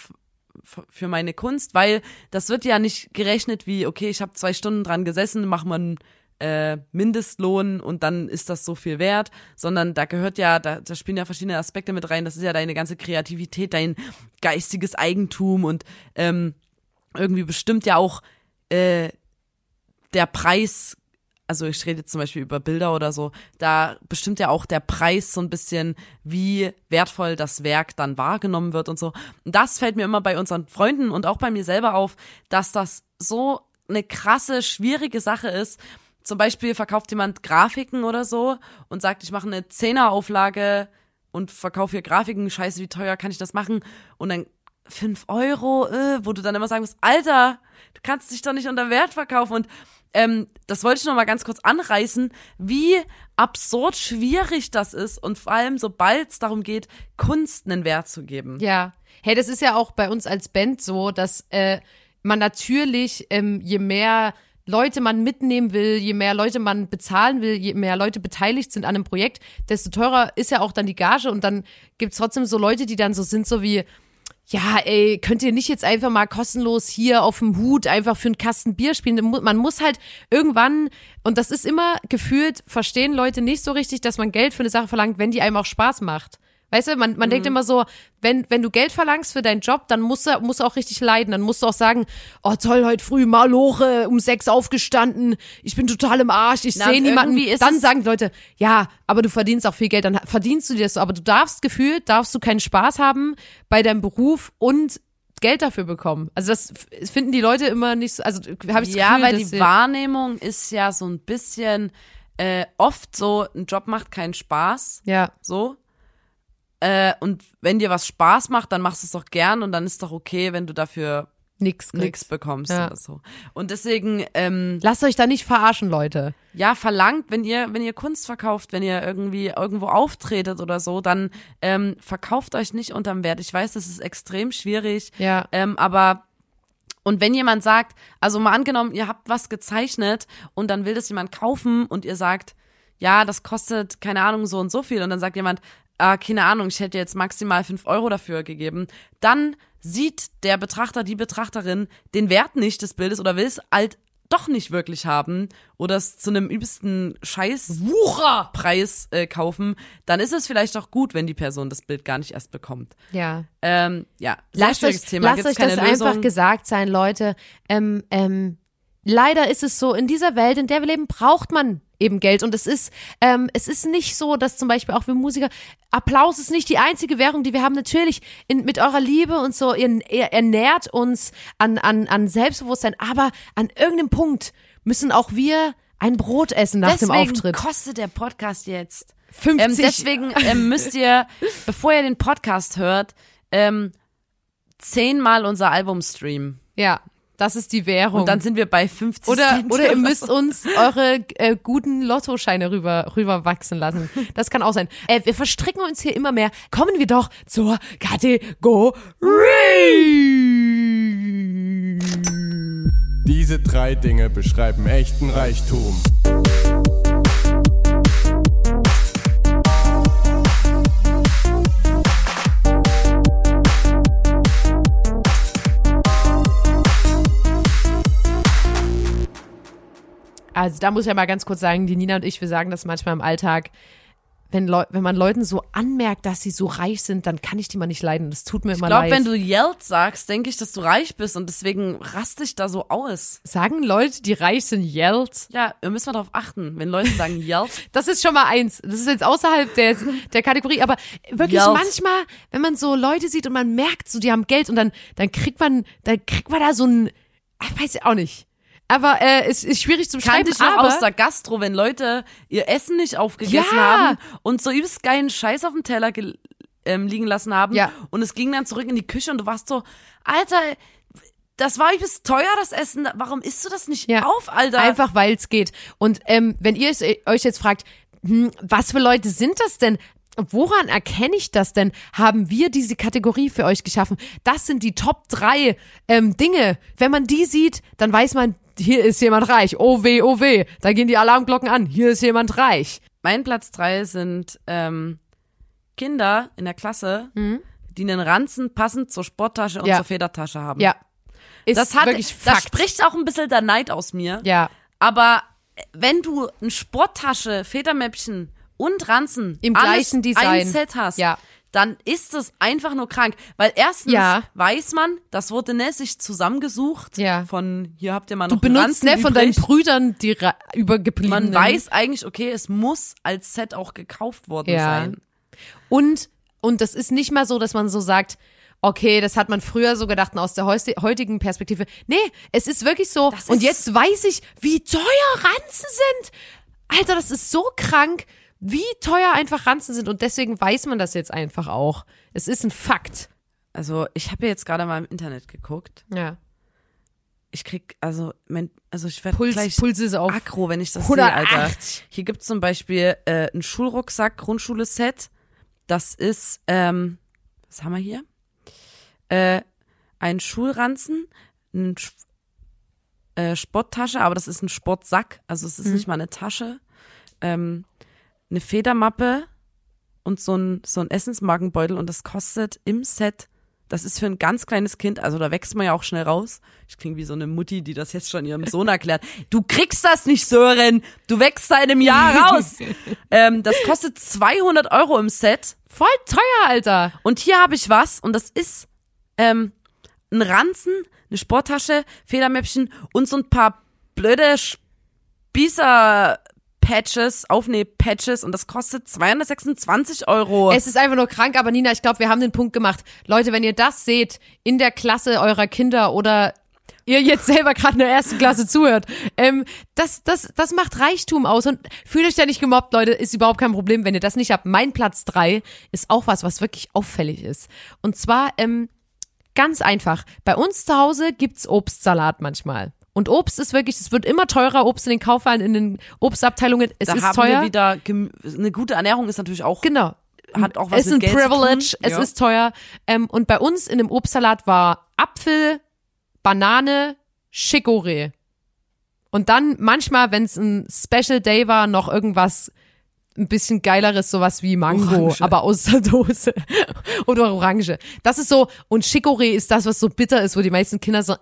für meine Kunst, weil das wird ja nicht gerechnet wie, okay, ich habe zwei Stunden dran gesessen, mach mal einen äh, Mindestlohn und dann ist das so viel wert, sondern da gehört ja, da, da spielen ja verschiedene Aspekte mit rein. Das ist ja deine ganze Kreativität, dein geistiges Eigentum und ähm, irgendwie bestimmt ja auch äh, der Preis, also ich rede jetzt zum Beispiel über Bilder oder so, da bestimmt ja auch der Preis so ein bisschen, wie wertvoll das Werk dann wahrgenommen wird und so. Und das fällt mir immer bei unseren Freunden und auch bei mir selber auf, dass das so eine krasse, schwierige Sache ist. Zum Beispiel verkauft jemand Grafiken oder so und sagt, ich mache eine Zehnerauflage und verkaufe hier Grafiken, scheiße, wie teuer kann ich das machen? Und dann fünf Euro, äh, wo du dann immer sagen musst, Alter, du kannst dich doch nicht unter Wert verkaufen. Und ähm, das wollte ich noch mal ganz kurz anreißen, wie absurd schwierig das ist und vor allem, sobald es darum geht, Kunst einen Wert zu geben. Ja. Hey, das ist ja auch bei uns als Band so, dass äh, man natürlich, ähm, je mehr Leute man mitnehmen will, je mehr Leute man bezahlen will, je mehr Leute beteiligt sind an einem Projekt, desto teurer ist ja auch dann die Gage und dann gibt's trotzdem so Leute, die dann so sind, so wie, ja, ey, könnt ihr nicht jetzt einfach mal kostenlos hier auf dem Hut einfach für einen Kasten Bier spielen? Man muss halt irgendwann, und das ist immer gefühlt, verstehen Leute nicht so richtig, dass man Geld für eine Sache verlangt, wenn die einem auch Spaß macht. Weißt du, man, man denkt immer so, wenn, wenn du Geld verlangst für deinen Job, dann musst du, musst du auch richtig leiden. Dann musst du auch sagen, oh toll, heute früh Maloche um sechs aufgestanden, ich bin total im Arsch, ich sehe niemanden. ist Dann sagen die Leute, ja, aber du verdienst auch viel Geld, dann verdienst du dir das so. Aber du darfst gefühlt, darfst du keinen Spaß haben bei deinem Beruf und Geld dafür bekommen. Also das finden die Leute immer nicht so, also habe ich das ja, Gefühl, weil die Wahrnehmung ist ja so ein bisschen äh, oft so, ein Job macht keinen Spaß. ja, So. Äh, und wenn dir was Spaß macht, dann machst du es doch gern und dann ist doch okay, wenn du dafür nix, nichts nix. bekommst Ja. oder so. Und deswegen, ähm, Lasst euch da nicht verarschen, Leute. ja, verlangt, wenn ihr, wenn ihr Kunst verkauft, wenn ihr irgendwie irgendwo auftretet oder so, dann ähm, verkauft euch nicht unterm Wert. Ich weiß, das ist extrem schwierig, Ja. ähm, aber und wenn jemand sagt, also mal angenommen, ihr habt was gezeichnet und dann will das jemand kaufen und ihr sagt, ja, das kostet, keine Ahnung, so und so viel und dann sagt jemand, ah, keine Ahnung, ich hätte jetzt maximal fünf Euro dafür gegeben, dann sieht der Betrachter, die Betrachterin den Wert nicht des Bildes oder will es halt doch nicht wirklich haben oder es zu einem übelsten Scheiß Wucherpreis äh, kaufen, dann ist es vielleicht auch gut, wenn die Person das Bild gar nicht erst bekommt. Ja. Ähm, ja, sehr Lasst schwieriges euch, Thema. lasst Gibt's euch das Lösung. einfach gesagt sein, Leute. Ähm, ähm, leider ist es so, in dieser Welt, in der wir leben, braucht man eben Geld. Und es ist, ähm, es ist nicht so, dass zum Beispiel auch wir Musiker, Applaus ist nicht die einzige Währung, die wir haben. Natürlich in, mit eurer Liebe und so, ihr, ihr ernährt uns an, an, an Selbstbewusstsein, aber an irgendeinem Punkt müssen auch wir ein Brot essen nach deswegen dem Auftritt. kostet der Podcast jetzt. 50 Ähm, deswegen ähm, müsst ihr, bevor ihr den Podcast hört, ähm, zehnmal unser Album streamen. Ja, das ist die Währung. Und dann sind wir bei 50 Oder, Cent. oder ihr müsst uns eure äh, guten Lottoscheine rüber, rüber wachsen lassen. Das kann auch sein. Äh, wir verstricken uns hier immer mehr. Kommen wir doch zur Kategorie. Diese drei Dinge beschreiben echten Reichtum. Also da muss ich ja mal ganz kurz sagen, die Nina und ich, wir sagen das manchmal im Alltag. wenn, Leu wenn man Leuten so anmerkt, dass sie so reich sind, dann kann ich die mal nicht leiden. Das tut mir Ich immer glaube, leid. wenn du Yeld sagst, denke ich, dass du reich bist und deswegen raste ich da so aus. Sagen Leute, die reich sind, yellt? Ja, wir müssen mal darauf achten, wenn Leute sagen Yeld. Das ist schon mal eins. Das ist jetzt außerhalb der, der Kategorie. Aber wirklich Yellt. manchmal, wenn man so Leute sieht und man merkt, so die haben Geld und dann, dann kriegt man, dann kriegt man da so ein, ich weiß ich auch nicht. Aber äh, es ist schwierig zu beschreiben. kannte ich aber aus der Gastro, wenn Leute ihr Essen nicht aufgegessen Ja. haben und so übelst geilen Scheiß auf dem Teller ähm, liegen lassen haben Ja. und es ging dann zurück in die Küche und du warst so, Alter, das war übelst teuer, das Essen, warum isst du das nicht Ja. auf, Alter? Einfach weil es geht. Und ähm, wenn ihr äh, euch jetzt fragt, hm, was für Leute sind das denn? Woran erkenne ich das denn? Haben wir diese Kategorie für euch geschaffen? Das sind die Top drei ähm, Dinge. Wenn man die sieht, dann weiß man, hier ist jemand reich. Oh weh, oh weh. Da gehen die Alarmglocken an. Hier ist jemand reich. Mein Platz drei sind ähm, Kinder in der Klasse, die einen Ranzen passend zur Sporttasche und Mhm. Ja. zur Federtasche haben. Ja. Ist das hat, wirklich das Fakt. spricht auch ein bisschen der Neid aus mir. ja. Aber wenn du eine Sporttasche, Federmäppchen und Ranzen Im gleichen Design. ein Set hast, Ja. Dann ist es einfach nur krank. Weil erstens Ja. weiß man, das wurde ne, sich zusammengesucht Ja. von hier habt ihr mal Du noch einen benutzt ne, von deinen. Brüdern die übergebliebenen. Man weiß eigentlich, okay, es muss als Set auch gekauft worden Ja. sein. Und, und das ist nicht mal so, dass man so sagt, okay, das hat man früher so gedacht aus der heutigen Perspektive. Nee, es ist wirklich so. Das und jetzt weiß ich, wie teuer Ranzen sind. Alter, das ist so krank, wie teuer einfach Ranzen sind. Und deswegen weiß man das jetzt einfach auch. Es ist ein Fakt. Also ich habe jetzt gerade mal im Internet geguckt. Ja. Ich krieg, also, mein, also ich werde Puls, gleich Puls ist auf. aggro, wenn ich das sehe, Alter. 180. Hier gibt's zum Beispiel äh, einen Schulrucksack, Grundschule-Set. Das ist, ähm, was haben wir hier? Äh, ein Schulranzen, ein Sch äh, Sporttasche, aber das ist ein Sportsack, also es ist Mhm. nicht mal eine Tasche. Ähm, eine Federmappe und so ein, so ein Essensmarkenbeutel und das kostet im Set, das ist für ein ganz kleines Kind, also da wächst man ja auch schnell raus. Ich klinge wie so eine Mutti, die das jetzt schon ihrem Sohn erklärt. Du kriegst das nicht, Sören! Du wächst seit einem Jahr raus! ähm, das kostet 200 Euro im Set. Voll teuer, Alter. Und hier habe ich was und das ist ähm, ein Ranzen, eine Sporttasche, Federmäppchen und so ein paar blöde Spießer Patches, Aufnäh-Patches und das kostet 226 Euro. Es ist einfach nur krank, aber Nina, ich glaube, wir haben den Punkt gemacht. Leute, wenn ihr das seht in der Klasse eurer Kinder oder ihr jetzt selber gerade in der ersten Klasse zuhört, ähm, das, das, das macht Reichtum aus und fühlt euch da nicht gemobbt, Leute, ist überhaupt kein Problem, wenn ihr das nicht habt. Mein Platz drei ist auch was, was wirklich auffällig ist. Und zwar, ähm, ganz einfach. Bei uns zu Hause gibt's Obstsalat manchmal. Und Obst ist wirklich, es wird immer teurer, Obst in den Kaufhallen, in den Obstabteilungen, es da ist haben teuer. wir wieder eine gute Ernährung ist natürlich auch Genau. hat auch was es ist ein Geld Privilege, es Ja. ist teuer. Ähm, und bei uns in dem Obstsalat war Apfel, Banane, Chicorée. Und dann manchmal, wenn es ein Special Day war, noch irgendwas ein bisschen geileres, sowas wie Mango, Orange. aber aus der Dose. Oder Orange. Das ist so, und Chicorée ist das, was so bitter ist, wo die meisten Kinder so,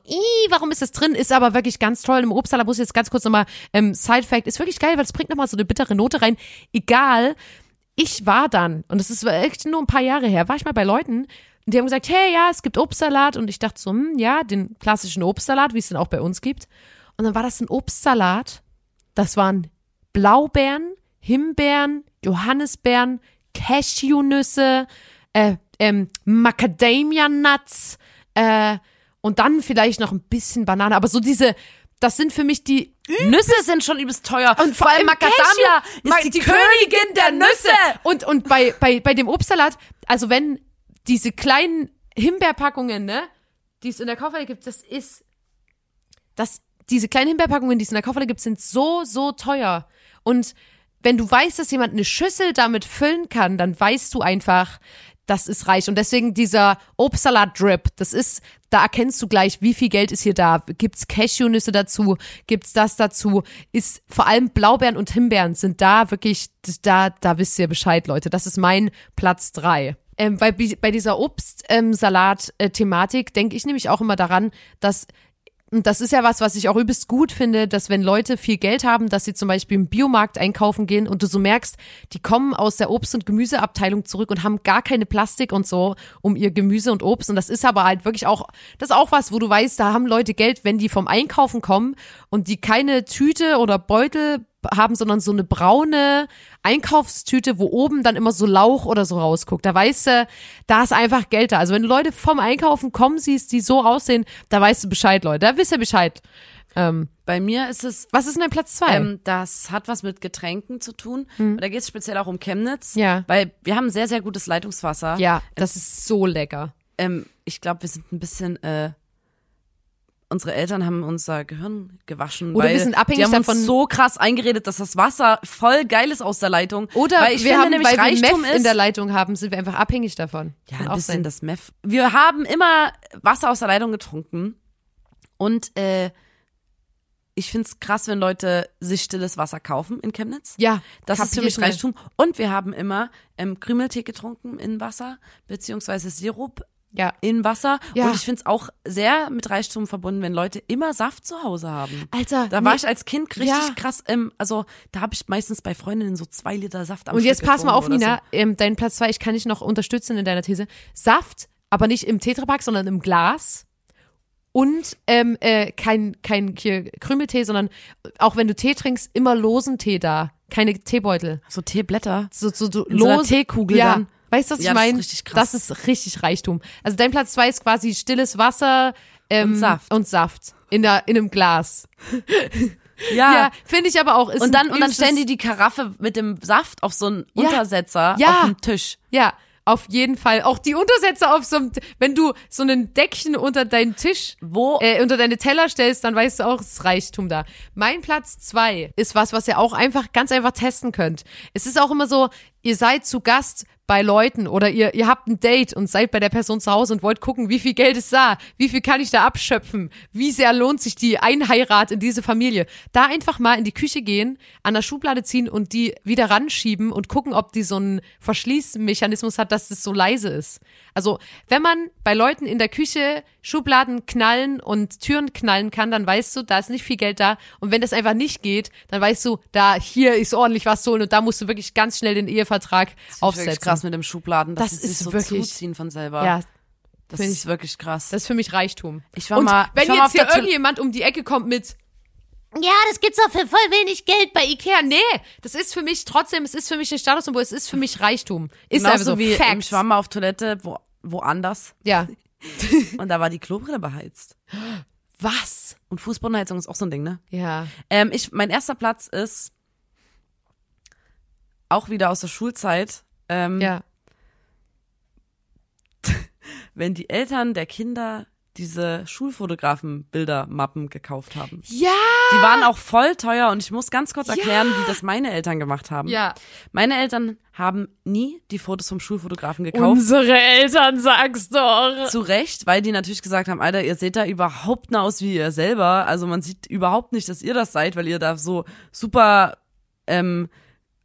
warum ist das drin? Ist aber wirklich ganz toll. Im Obstsalat muss ich jetzt ganz kurz nochmal, ähm, Side Fact, ist wirklich geil, weil es bringt nochmal so eine bittere Note rein. Egal, ich war dann, und das ist echt nur ein paar Jahre her, war ich mal bei Leuten, und die haben gesagt, hey, ja, es gibt Obstsalat. Und ich dachte so, hm, ja, den klassischen Obstsalat, wie es den auch bei uns gibt. Und dann war das ein Obstsalat. Das waren Blaubeeren, Himbeeren, Johannisbeeren, Cashewnüsse, äh, ähm, Macadamia Nuts, äh, und dann vielleicht noch ein bisschen Banane. Aber so diese, das sind für mich die Nüsse sind schon übelst teuer. und vor allem Macadamia ist die, Königin der Nüsse. Und, und bei, bei, bei dem Obstsalat, also wenn diese kleinen Himbeerpackungen, ne, die es in der Kaufhalle gibt, das ist, das, diese kleinen Himbeerpackungen, die es in der Kaufhalle gibt, sind so, so teuer. Und wenn du weißt, dass jemand eine Schüssel damit füllen kann, dann weißt du einfach, das ist reich. Und deswegen dieser Obstsalat-Drip, das ist, da erkennst du gleich, wie viel Geld ist hier da. Gibt's Cashewnüsse dazu? Gibt's das dazu? Ist vor allem Blaubeeren und Himbeeren sind da wirklich, da, da wisst ihr Bescheid, Leute. Das ist mein Platz drei. Ähm, bei, bei dieser Obstsalat-Thematik denke ich nämlich auch immer daran, dass und das ist ja was, was ich auch übelst gut finde, dass wenn Leute viel Geld haben, dass sie zum Beispiel im Biomarkt einkaufen gehen und du so merkst, die kommen aus der Obst- und Gemüseabteilung zurück und haben gar keine Plastik und so um ihr Gemüse und Obst. Und das ist aber halt wirklich auch, das ist auch was, wo du weißt, da haben Leute Geld, wenn die vom Einkaufen kommen und die keine Tüte oder Beutel haben, sondern so eine braune Einkaufstüte, wo oben dann immer so Lauch oder so rausguckt. Da weißt du, da ist einfach Geld da. Also wenn du Leute vom Einkaufen kommen siehst, die so aussehen, da weißt du Bescheid, Leute. Da wisst ihr Bescheid. Ähm, Bei mir ist es was ist denn dein Platz zwei? Ähm, das hat was mit Getränken zu tun. Und Da geht es speziell auch um Chemnitz. Ja. Weil wir haben sehr, sehr gutes Leitungswasser. ja, das ist so lecker. Ähm, ich glaube, wir sind ein bisschen, äh, unsere Eltern haben unser Gehirn gewaschen. Oder weil wir sind abhängig die haben davon- uns so krass eingeredet, dass das Wasser voll geil ist aus der Leitung. Oder weil ich wir finde haben, nämlich weil wir Reichtum Meth ist, in der Leitung haben, sind wir einfach abhängig davon. Ja, Kann ein auch bisschen sein. das Meth. Wir haben immer Wasser aus der Leitung getrunken. Und äh, ich find's krass, wenn Leute sich stilles Wasser kaufen in Chemnitz. Ja, Das ist für mich. Reichtum. Und wir haben immer ähm, Krümeltee getrunken in Wasser, beziehungsweise Sirup Ja. in Wasser. Ja. Und ich find's auch sehr mit Reichtum verbunden, wenn Leute immer Saft zu Hause haben. Alter, Da nee. war ich als Kind richtig Ja. krass, ähm, also da habe ich meistens bei Freundinnen so zwei Liter Saft am Und jetzt Stück pass mal auf, Nina. Ähm, dein Platz zwei, ich kann dich noch unterstützen in deiner These. Saft, aber nicht im Tetrapack, sondern im Glas. Und ähm, äh, kein, kein hier Krümeltee, sondern auch wenn du Tee trinkst, immer losen Tee da. Keine Teebeutel. So. So Teeblätter. So, so, so so lose- Teekugel ja. dann. Weißt du, was Ja, ich das ist meine? richtig krass. Das ist richtig Reichtum. Also dein Platz zwei ist quasi stilles Wasser ähm, Und Saft. Und Saft. In, der, in einem Glas. Ja. Ja, finde ich aber auch. Ist und dann, und dann stellen die die Karaffe mit dem Saft auf so einen Ja. Untersetzer Ja. auf den Tisch. Ja, auf jeden Fall. Auch die Untersetzer auf so einem, wenn du so ein Deckchen unter deinen Tisch, Wo- äh, unter deine Teller stellst, dann weißt du auch, es ist Reichtum da. Mein Platz zwei ist was, was ihr auch einfach, ganz einfach testen könnt. Es ist auch immer so, ihr seid zu Gast bei Leuten oder ihr, ihr habt ein Date und seid bei der Person zu Hause und wollt gucken, wie viel Geld ist da, wie viel kann ich da abschöpfen, wie sehr lohnt sich die Einheirat in diese Familie. Da einfach mal in die Küche gehen, an der Schublade ziehen und die wieder ranschieben und gucken, ob die so einen Verschließmechanismus hat, dass es so leise ist. Also, wenn man bei Leuten in der Küche Schubladen knallen und Türen knallen kann, dann weißt du, da ist nicht viel Geld da. Und wenn das einfach nicht geht, dann weißt du, da hier ist ordentlich was zu holen und da musst du wirklich ganz schnell den Ehevertrag Wirklich aufsetzen. krass mit dem Schubladen, dass Das ist so wirklich- zuziehen von selber. Ja, das find ist wirklich krass. das ist für mich Reichtum. Ich war und mal- wenn ich war mal jetzt auf hier irgendjemand um die Ecke kommt mit Ja, das gibt's auch für voll wenig Geld bei Ikea. Nee, das ist für mich trotzdem, es ist für mich ein Statussymbol, es ist für mich Reichtum. Ist einfach Genauso so. wie Facts. ich war mal auf Toilette wo, woanders Ja. und da war die Klobrille beheizt. Was? Und Fußbodenheizung ist auch so ein Ding, ne? Ja. Ähm, ich, mein erster Platz ist auch wieder aus der Schulzeit. Ähm, Ja. Wenn die Eltern der Kinder diese Schulfotografen-Bildermappen gekauft haben. Ja. Die waren auch voll teuer und ich muss ganz kurz erklären, wie das meine Eltern gemacht haben. Ja. Meine Eltern haben nie die Fotos vom Schulfotografen gekauft. Unsere Eltern, sag's doch. Zu Recht, weil die natürlich gesagt haben, Alter, ihr seht da überhaupt nicht aus wie ihr selber. Also man sieht überhaupt nicht, dass ihr das seid, weil ihr da so super ähm,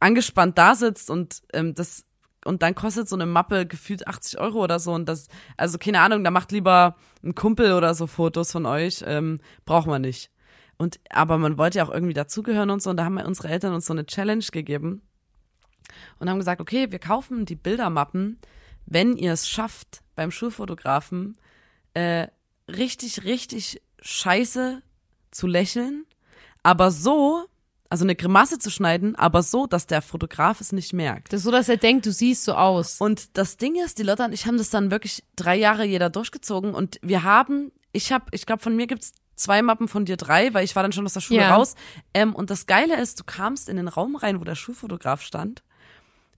angespannt da sitzt und ähm, das und dann kostet so eine Mappe gefühlt 80 Euro oder so und das, also keine Ahnung, da macht lieber ein Kumpel oder so Fotos von euch, ähm, braucht man nicht. Und aber man wollte ja auch irgendwie dazugehören und so und da haben unsere Eltern uns so eine Challenge gegeben und haben gesagt, okay, wir kaufen die Bildermappen, wenn ihr es schafft, beim Schulfotografen äh, richtig, richtig scheiße zu lächeln, aber so, also eine Grimasse zu schneiden, aber so, dass der Fotograf es nicht merkt. Das ist so, dass er denkt, du siehst so aus. Und das Ding ist, die Lotta und ich haben das dann wirklich drei Jahre jeder durchgezogen und wir haben, ich habe, ich glaube, von mir gibt's zwei Mappen, von dir drei, weil ich war dann schon aus der Schule Ja. raus. Ähm, und das Geile ist, du kamst in den Raum rein, wo der Schulfotograf stand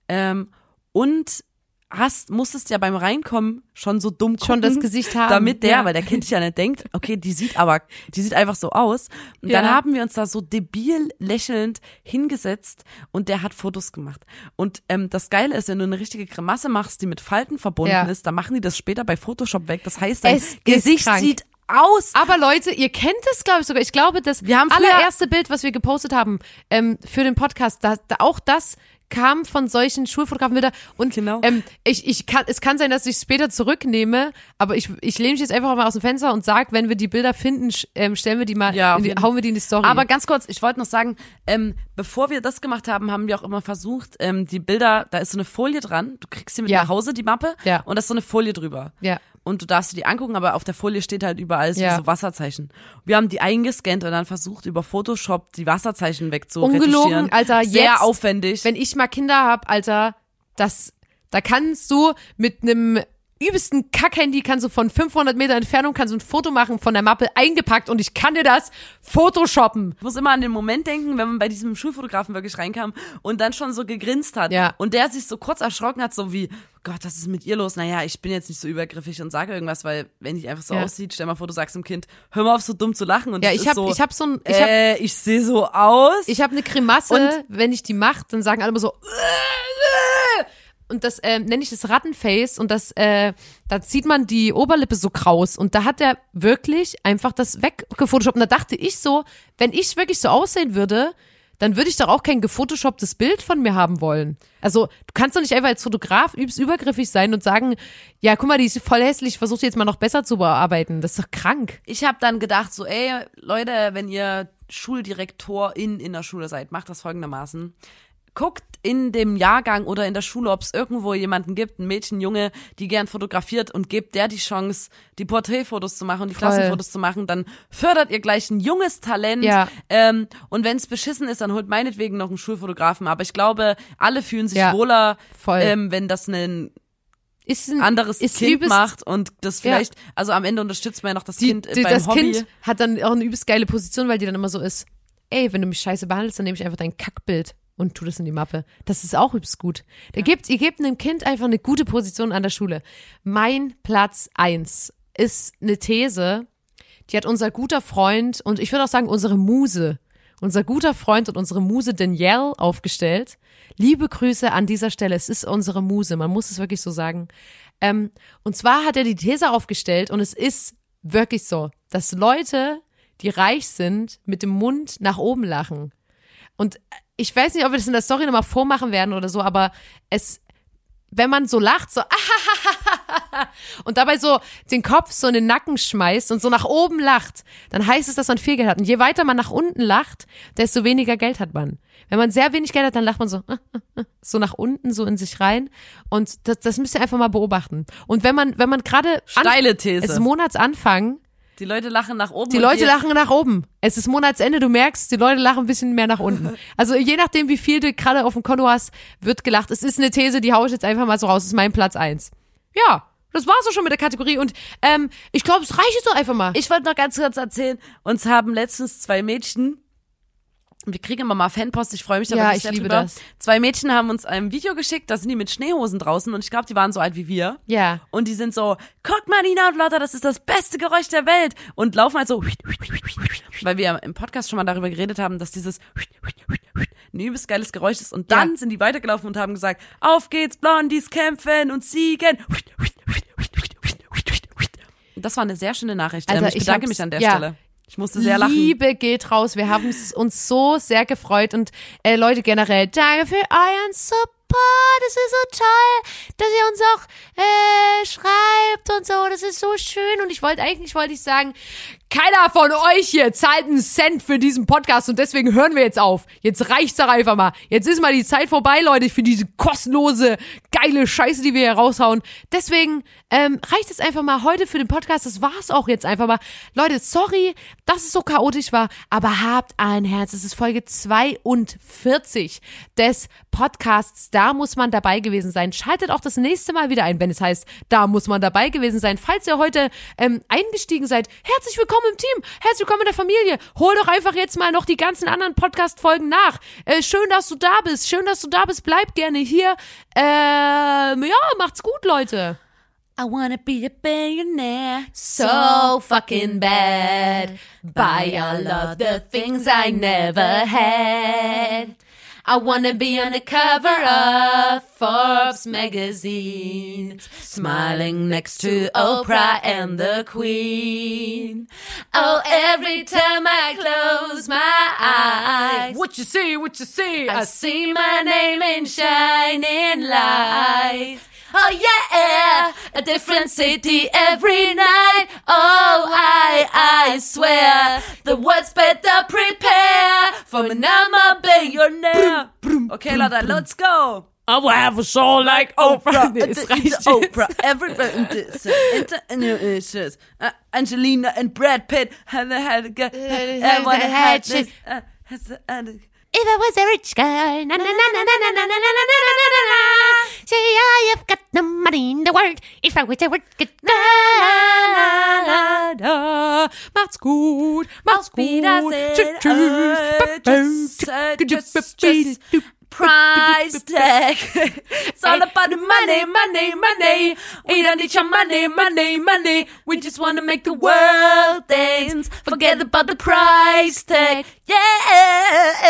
ähm, und hast, musstest ja beim Reinkommen schon so dumm gucken, Schon das Gesicht haben, damit der, ja. weil der Kind sich ja nicht denkt, okay, die sieht aber, die sieht einfach so aus. Und dann Ja. haben wir uns da so debil lächelnd hingesetzt und der hat Fotos gemacht. Und ähm, das Geile ist, wenn du eine richtige Grimasse machst, die mit Falten verbunden Ja. ist, dann machen die das später bei Photoshop weg. Das heißt, dein Es Gesicht sieht aus. Aber Leute, ihr kennt es, glaube ich, sogar. Ich glaube, das Wir haben früher- allererste Bild, was wir gepostet haben ähm, für den Podcast, da, da auch das kamen von solchen Schulfotografen wieder. Und Genau. ähm, ich, ich kann, es kann sein, dass ich es später zurücknehme, aber ich, ich lehne mich jetzt einfach mal aus dem Fenster und sag, wenn wir die Bilder finden, ähm, stellen wir die mal, Ja, die, hauen wir die in die Story. Aber ganz kurz, ich wollte noch sagen, ähm, bevor wir das gemacht haben, haben wir auch immer versucht, ähm, die Bilder, da ist so eine Folie dran, du kriegst sie mit Ja. nach Hause, die Mappe, Ja. und da ist so eine Folie drüber. Ja. Und du darfst dir die angucken, aber auf der Folie steht halt überall so, Ja. so Wasserzeichen. Wir haben die eingescannt und dann versucht, über Photoshop die Wasserzeichen Ungelogen, wegzuretuschieren. Alter, Sehr jetzt, aufwendig. wenn ich mal Kinder hab, Alter, das, da kannst du mit einem übelsten Kackhandy kannst du von 500 Meter Entfernung kannst du ein Foto machen von der Mappe eingepackt und ich kann dir das photoshoppen. Ich muss immer an den Moment denken, wenn man bei diesem Schulfotografen wirklich reinkam und dann schon so gegrinst hat. Ja. Und der sich so kurz erschrocken hat, so wie, Gott, was ist mit ihr los? Naja, ich bin jetzt nicht so übergriffig und sage irgendwas, weil wenn die einfach so Ja. aussieht, stell mal vor, du sagst dem Kind, hör mal auf, so dumm zu lachen. Und Ja, ich ist hab, so, ich hab so ein, ich äh, ich sehe so aus. ich hab eine Grimasse, Und- wenn ich die mach, dann sagen alle immer so, und das ähm, nenne ich das Rattenface und das, äh, da zieht man die Oberlippe so kraus und da hat er wirklich einfach das weggefotoshoppt und da dachte ich so, wenn ich wirklich so aussehen würde, dann würde ich doch auch kein gefotoshopptes Bild von mir haben wollen. Also du kannst doch nicht einfach als Fotograf übst übergriffig sein und sagen, ja, guck mal, die ist voll hässlich, ich versuche die jetzt mal noch besser zu bearbeiten. Das ist doch krank. ich habe dann gedacht, so, ey, Leute, wenn ihr Schuldirektorin in der Schule seid, macht das folgendermaßen. Guckt in dem Jahrgang oder in der Schule, ob es irgendwo jemanden gibt, ein Mädchen, Junge, die gern fotografiert und gebt der die Chance, die Porträtfotos zu machen und die Voll. Klassenfotos zu machen, dann fördert ihr gleich ein junges Talent. Ja. Ähm, und wenn es beschissen ist, dann holt meinetwegen noch einen Schulfotografen. Aber ich glaube, alle fühlen sich Ja. wohler, ähm, wenn das ein Ist ein anderes ist Kind übelst- macht und das Ja. vielleicht, also am Ende unterstützt man ja noch das die, Kind die, beim das Hobby. Kind hat dann auch eine übelst geile Position, weil die dann immer so ist, ey, wenn du mich scheiße behandelst, dann nehme ich einfach dein Kackbild und tu das in die Mappe. Das ist auch übelst gut. Ihr gebt, ihr gebt einem Kind einfach eine gute Position an der Schule. Mein Platz eins ist eine These, die hat unser guter Freund und ich würde auch sagen unsere Muse, unser guter Freund und unsere Muse Danielle aufgestellt. Liebe Grüße an dieser Stelle. Es ist unsere Muse, man muss es wirklich so sagen. Ähm, und zwar hat er die These aufgestellt und es ist wirklich so, dass Leute, die reich sind, mit dem Mund nach oben lachen. Und ich weiß nicht, ob wir das in der Story nochmal vormachen werden oder so, aber es, wenn man so lacht, so und dabei so den Kopf so in den Nacken schmeißt und so nach oben lacht, dann heißt es, dass man viel Geld hat. Und je weiter man nach unten lacht, desto weniger Geld hat man. Wenn man sehr wenig Geld hat, dann lacht man so, so nach unten, so in sich rein. Und das, das müsst ihr einfach mal beobachten. Und wenn man, wenn man gerade Steile These. es ist Monatsanfang, Die Leute lachen nach oben. die Leute lachen nach oben. Es ist Monatsende, du merkst, die Leute lachen ein bisschen mehr nach unten. Also je nachdem, wie viel du gerade auf dem Konto hast, wird gelacht. Es ist eine These, die hau ich jetzt einfach mal so raus. Das ist mein Platz eins. Ja, das war's auch schon mit der Kategorie. Und ähm, ich glaube, es reicht jetzt doch einfach mal. Ich wollte noch ganz kurz erzählen, uns haben letztens zwei Mädchen, wir kriegen immer mal Fanpost, ich freue mich da Ja, wirklich ich sehr liebe drüber. das. Zwei Mädchen haben uns ein Video geschickt, da sind die mit Schneehosen draußen und ich glaube, die waren so alt wie wir. ja. Und die sind so, guck mal, Nina und Lotta, das ist das beste Geräusch der Welt. Und laufen halt so, weil wir im Podcast schon mal darüber geredet haben, dass dieses ein übelst geiles Geräusch ist. Und dann Ja. sind die weitergelaufen und haben gesagt, auf geht's, Blondies kämpfen und siegen. Und das war eine sehr schöne Nachricht. Alter, Ähm, ich bedanke mich an der ja. Stelle. Ich musste sehr lachen. Liebe geht raus. Wir haben uns so sehr gefreut und äh, Leute generell, danke für euren Support. Es ist so toll, dass ihr uns auch äh, schreibt und so. Das ist so schön. Und ich wollte eigentlich wollte ich sagen, keiner von euch hier zahlt einen Cent für diesen Podcast und deswegen hören wir jetzt auf. Jetzt reicht's doch einfach mal. Jetzt ist mal die Zeit vorbei, Leute, für diese kostenlose, geile Scheiße, die wir hier raushauen. Deswegen ähm, reicht es einfach mal heute für den Podcast. Das war's auch jetzt einfach mal. Leute, sorry, dass es so chaotisch war, aber habt ein Herz. Es ist Folge 42 des Podcasts. Da muss man dabei gewesen sein. Schaltet auch das nächste Mal wieder ein, wenn es heißt, da muss man dabei gewesen sein. Falls ihr heute ähm, eingestiegen seid, herzlich willkommen im Team, herzlich willkommen in der Familie. Hol doch einfach jetzt mal noch die ganzen anderen Podcast-Folgen nach. Äh, schön, dass du da bist. Schön, dass du da bist. Bleib gerne hier. Ähm, ja, macht's gut, Leute. I wanna be a billionaire. So fucking bad. Buy all of the things I never had. I wanna be on the cover of Forbes magazine, smiling next to Oprah and the Queen. Oh, every time I close my eyes, What you see, what you see? I see my name in shining lights. Oh yeah, a different city every night. Oh, I, I swear, the words better prepare for me now, my billionaire. Okay, Leute, let's go. I will have a soul like Oprah. Reicht. Oprah, everybody, this, inter, inter, uh, Angelina and Brad Pitt, and they had a good, everyone had this, uh, has a- and a- If I was a rich girl, na na na na na na na na na na na na na na. Say I have got the money in the world. If I was a rich girl, na na na na. Da. Macht's gut, macht's Auf gut. Wiedersehen. Tschüss, Äh, tschüss. just- just- just Price tag. It's all about the money, money, money. We don't need your money, money, money. We just want to make the world dance. Forget about the price tag. Yeah.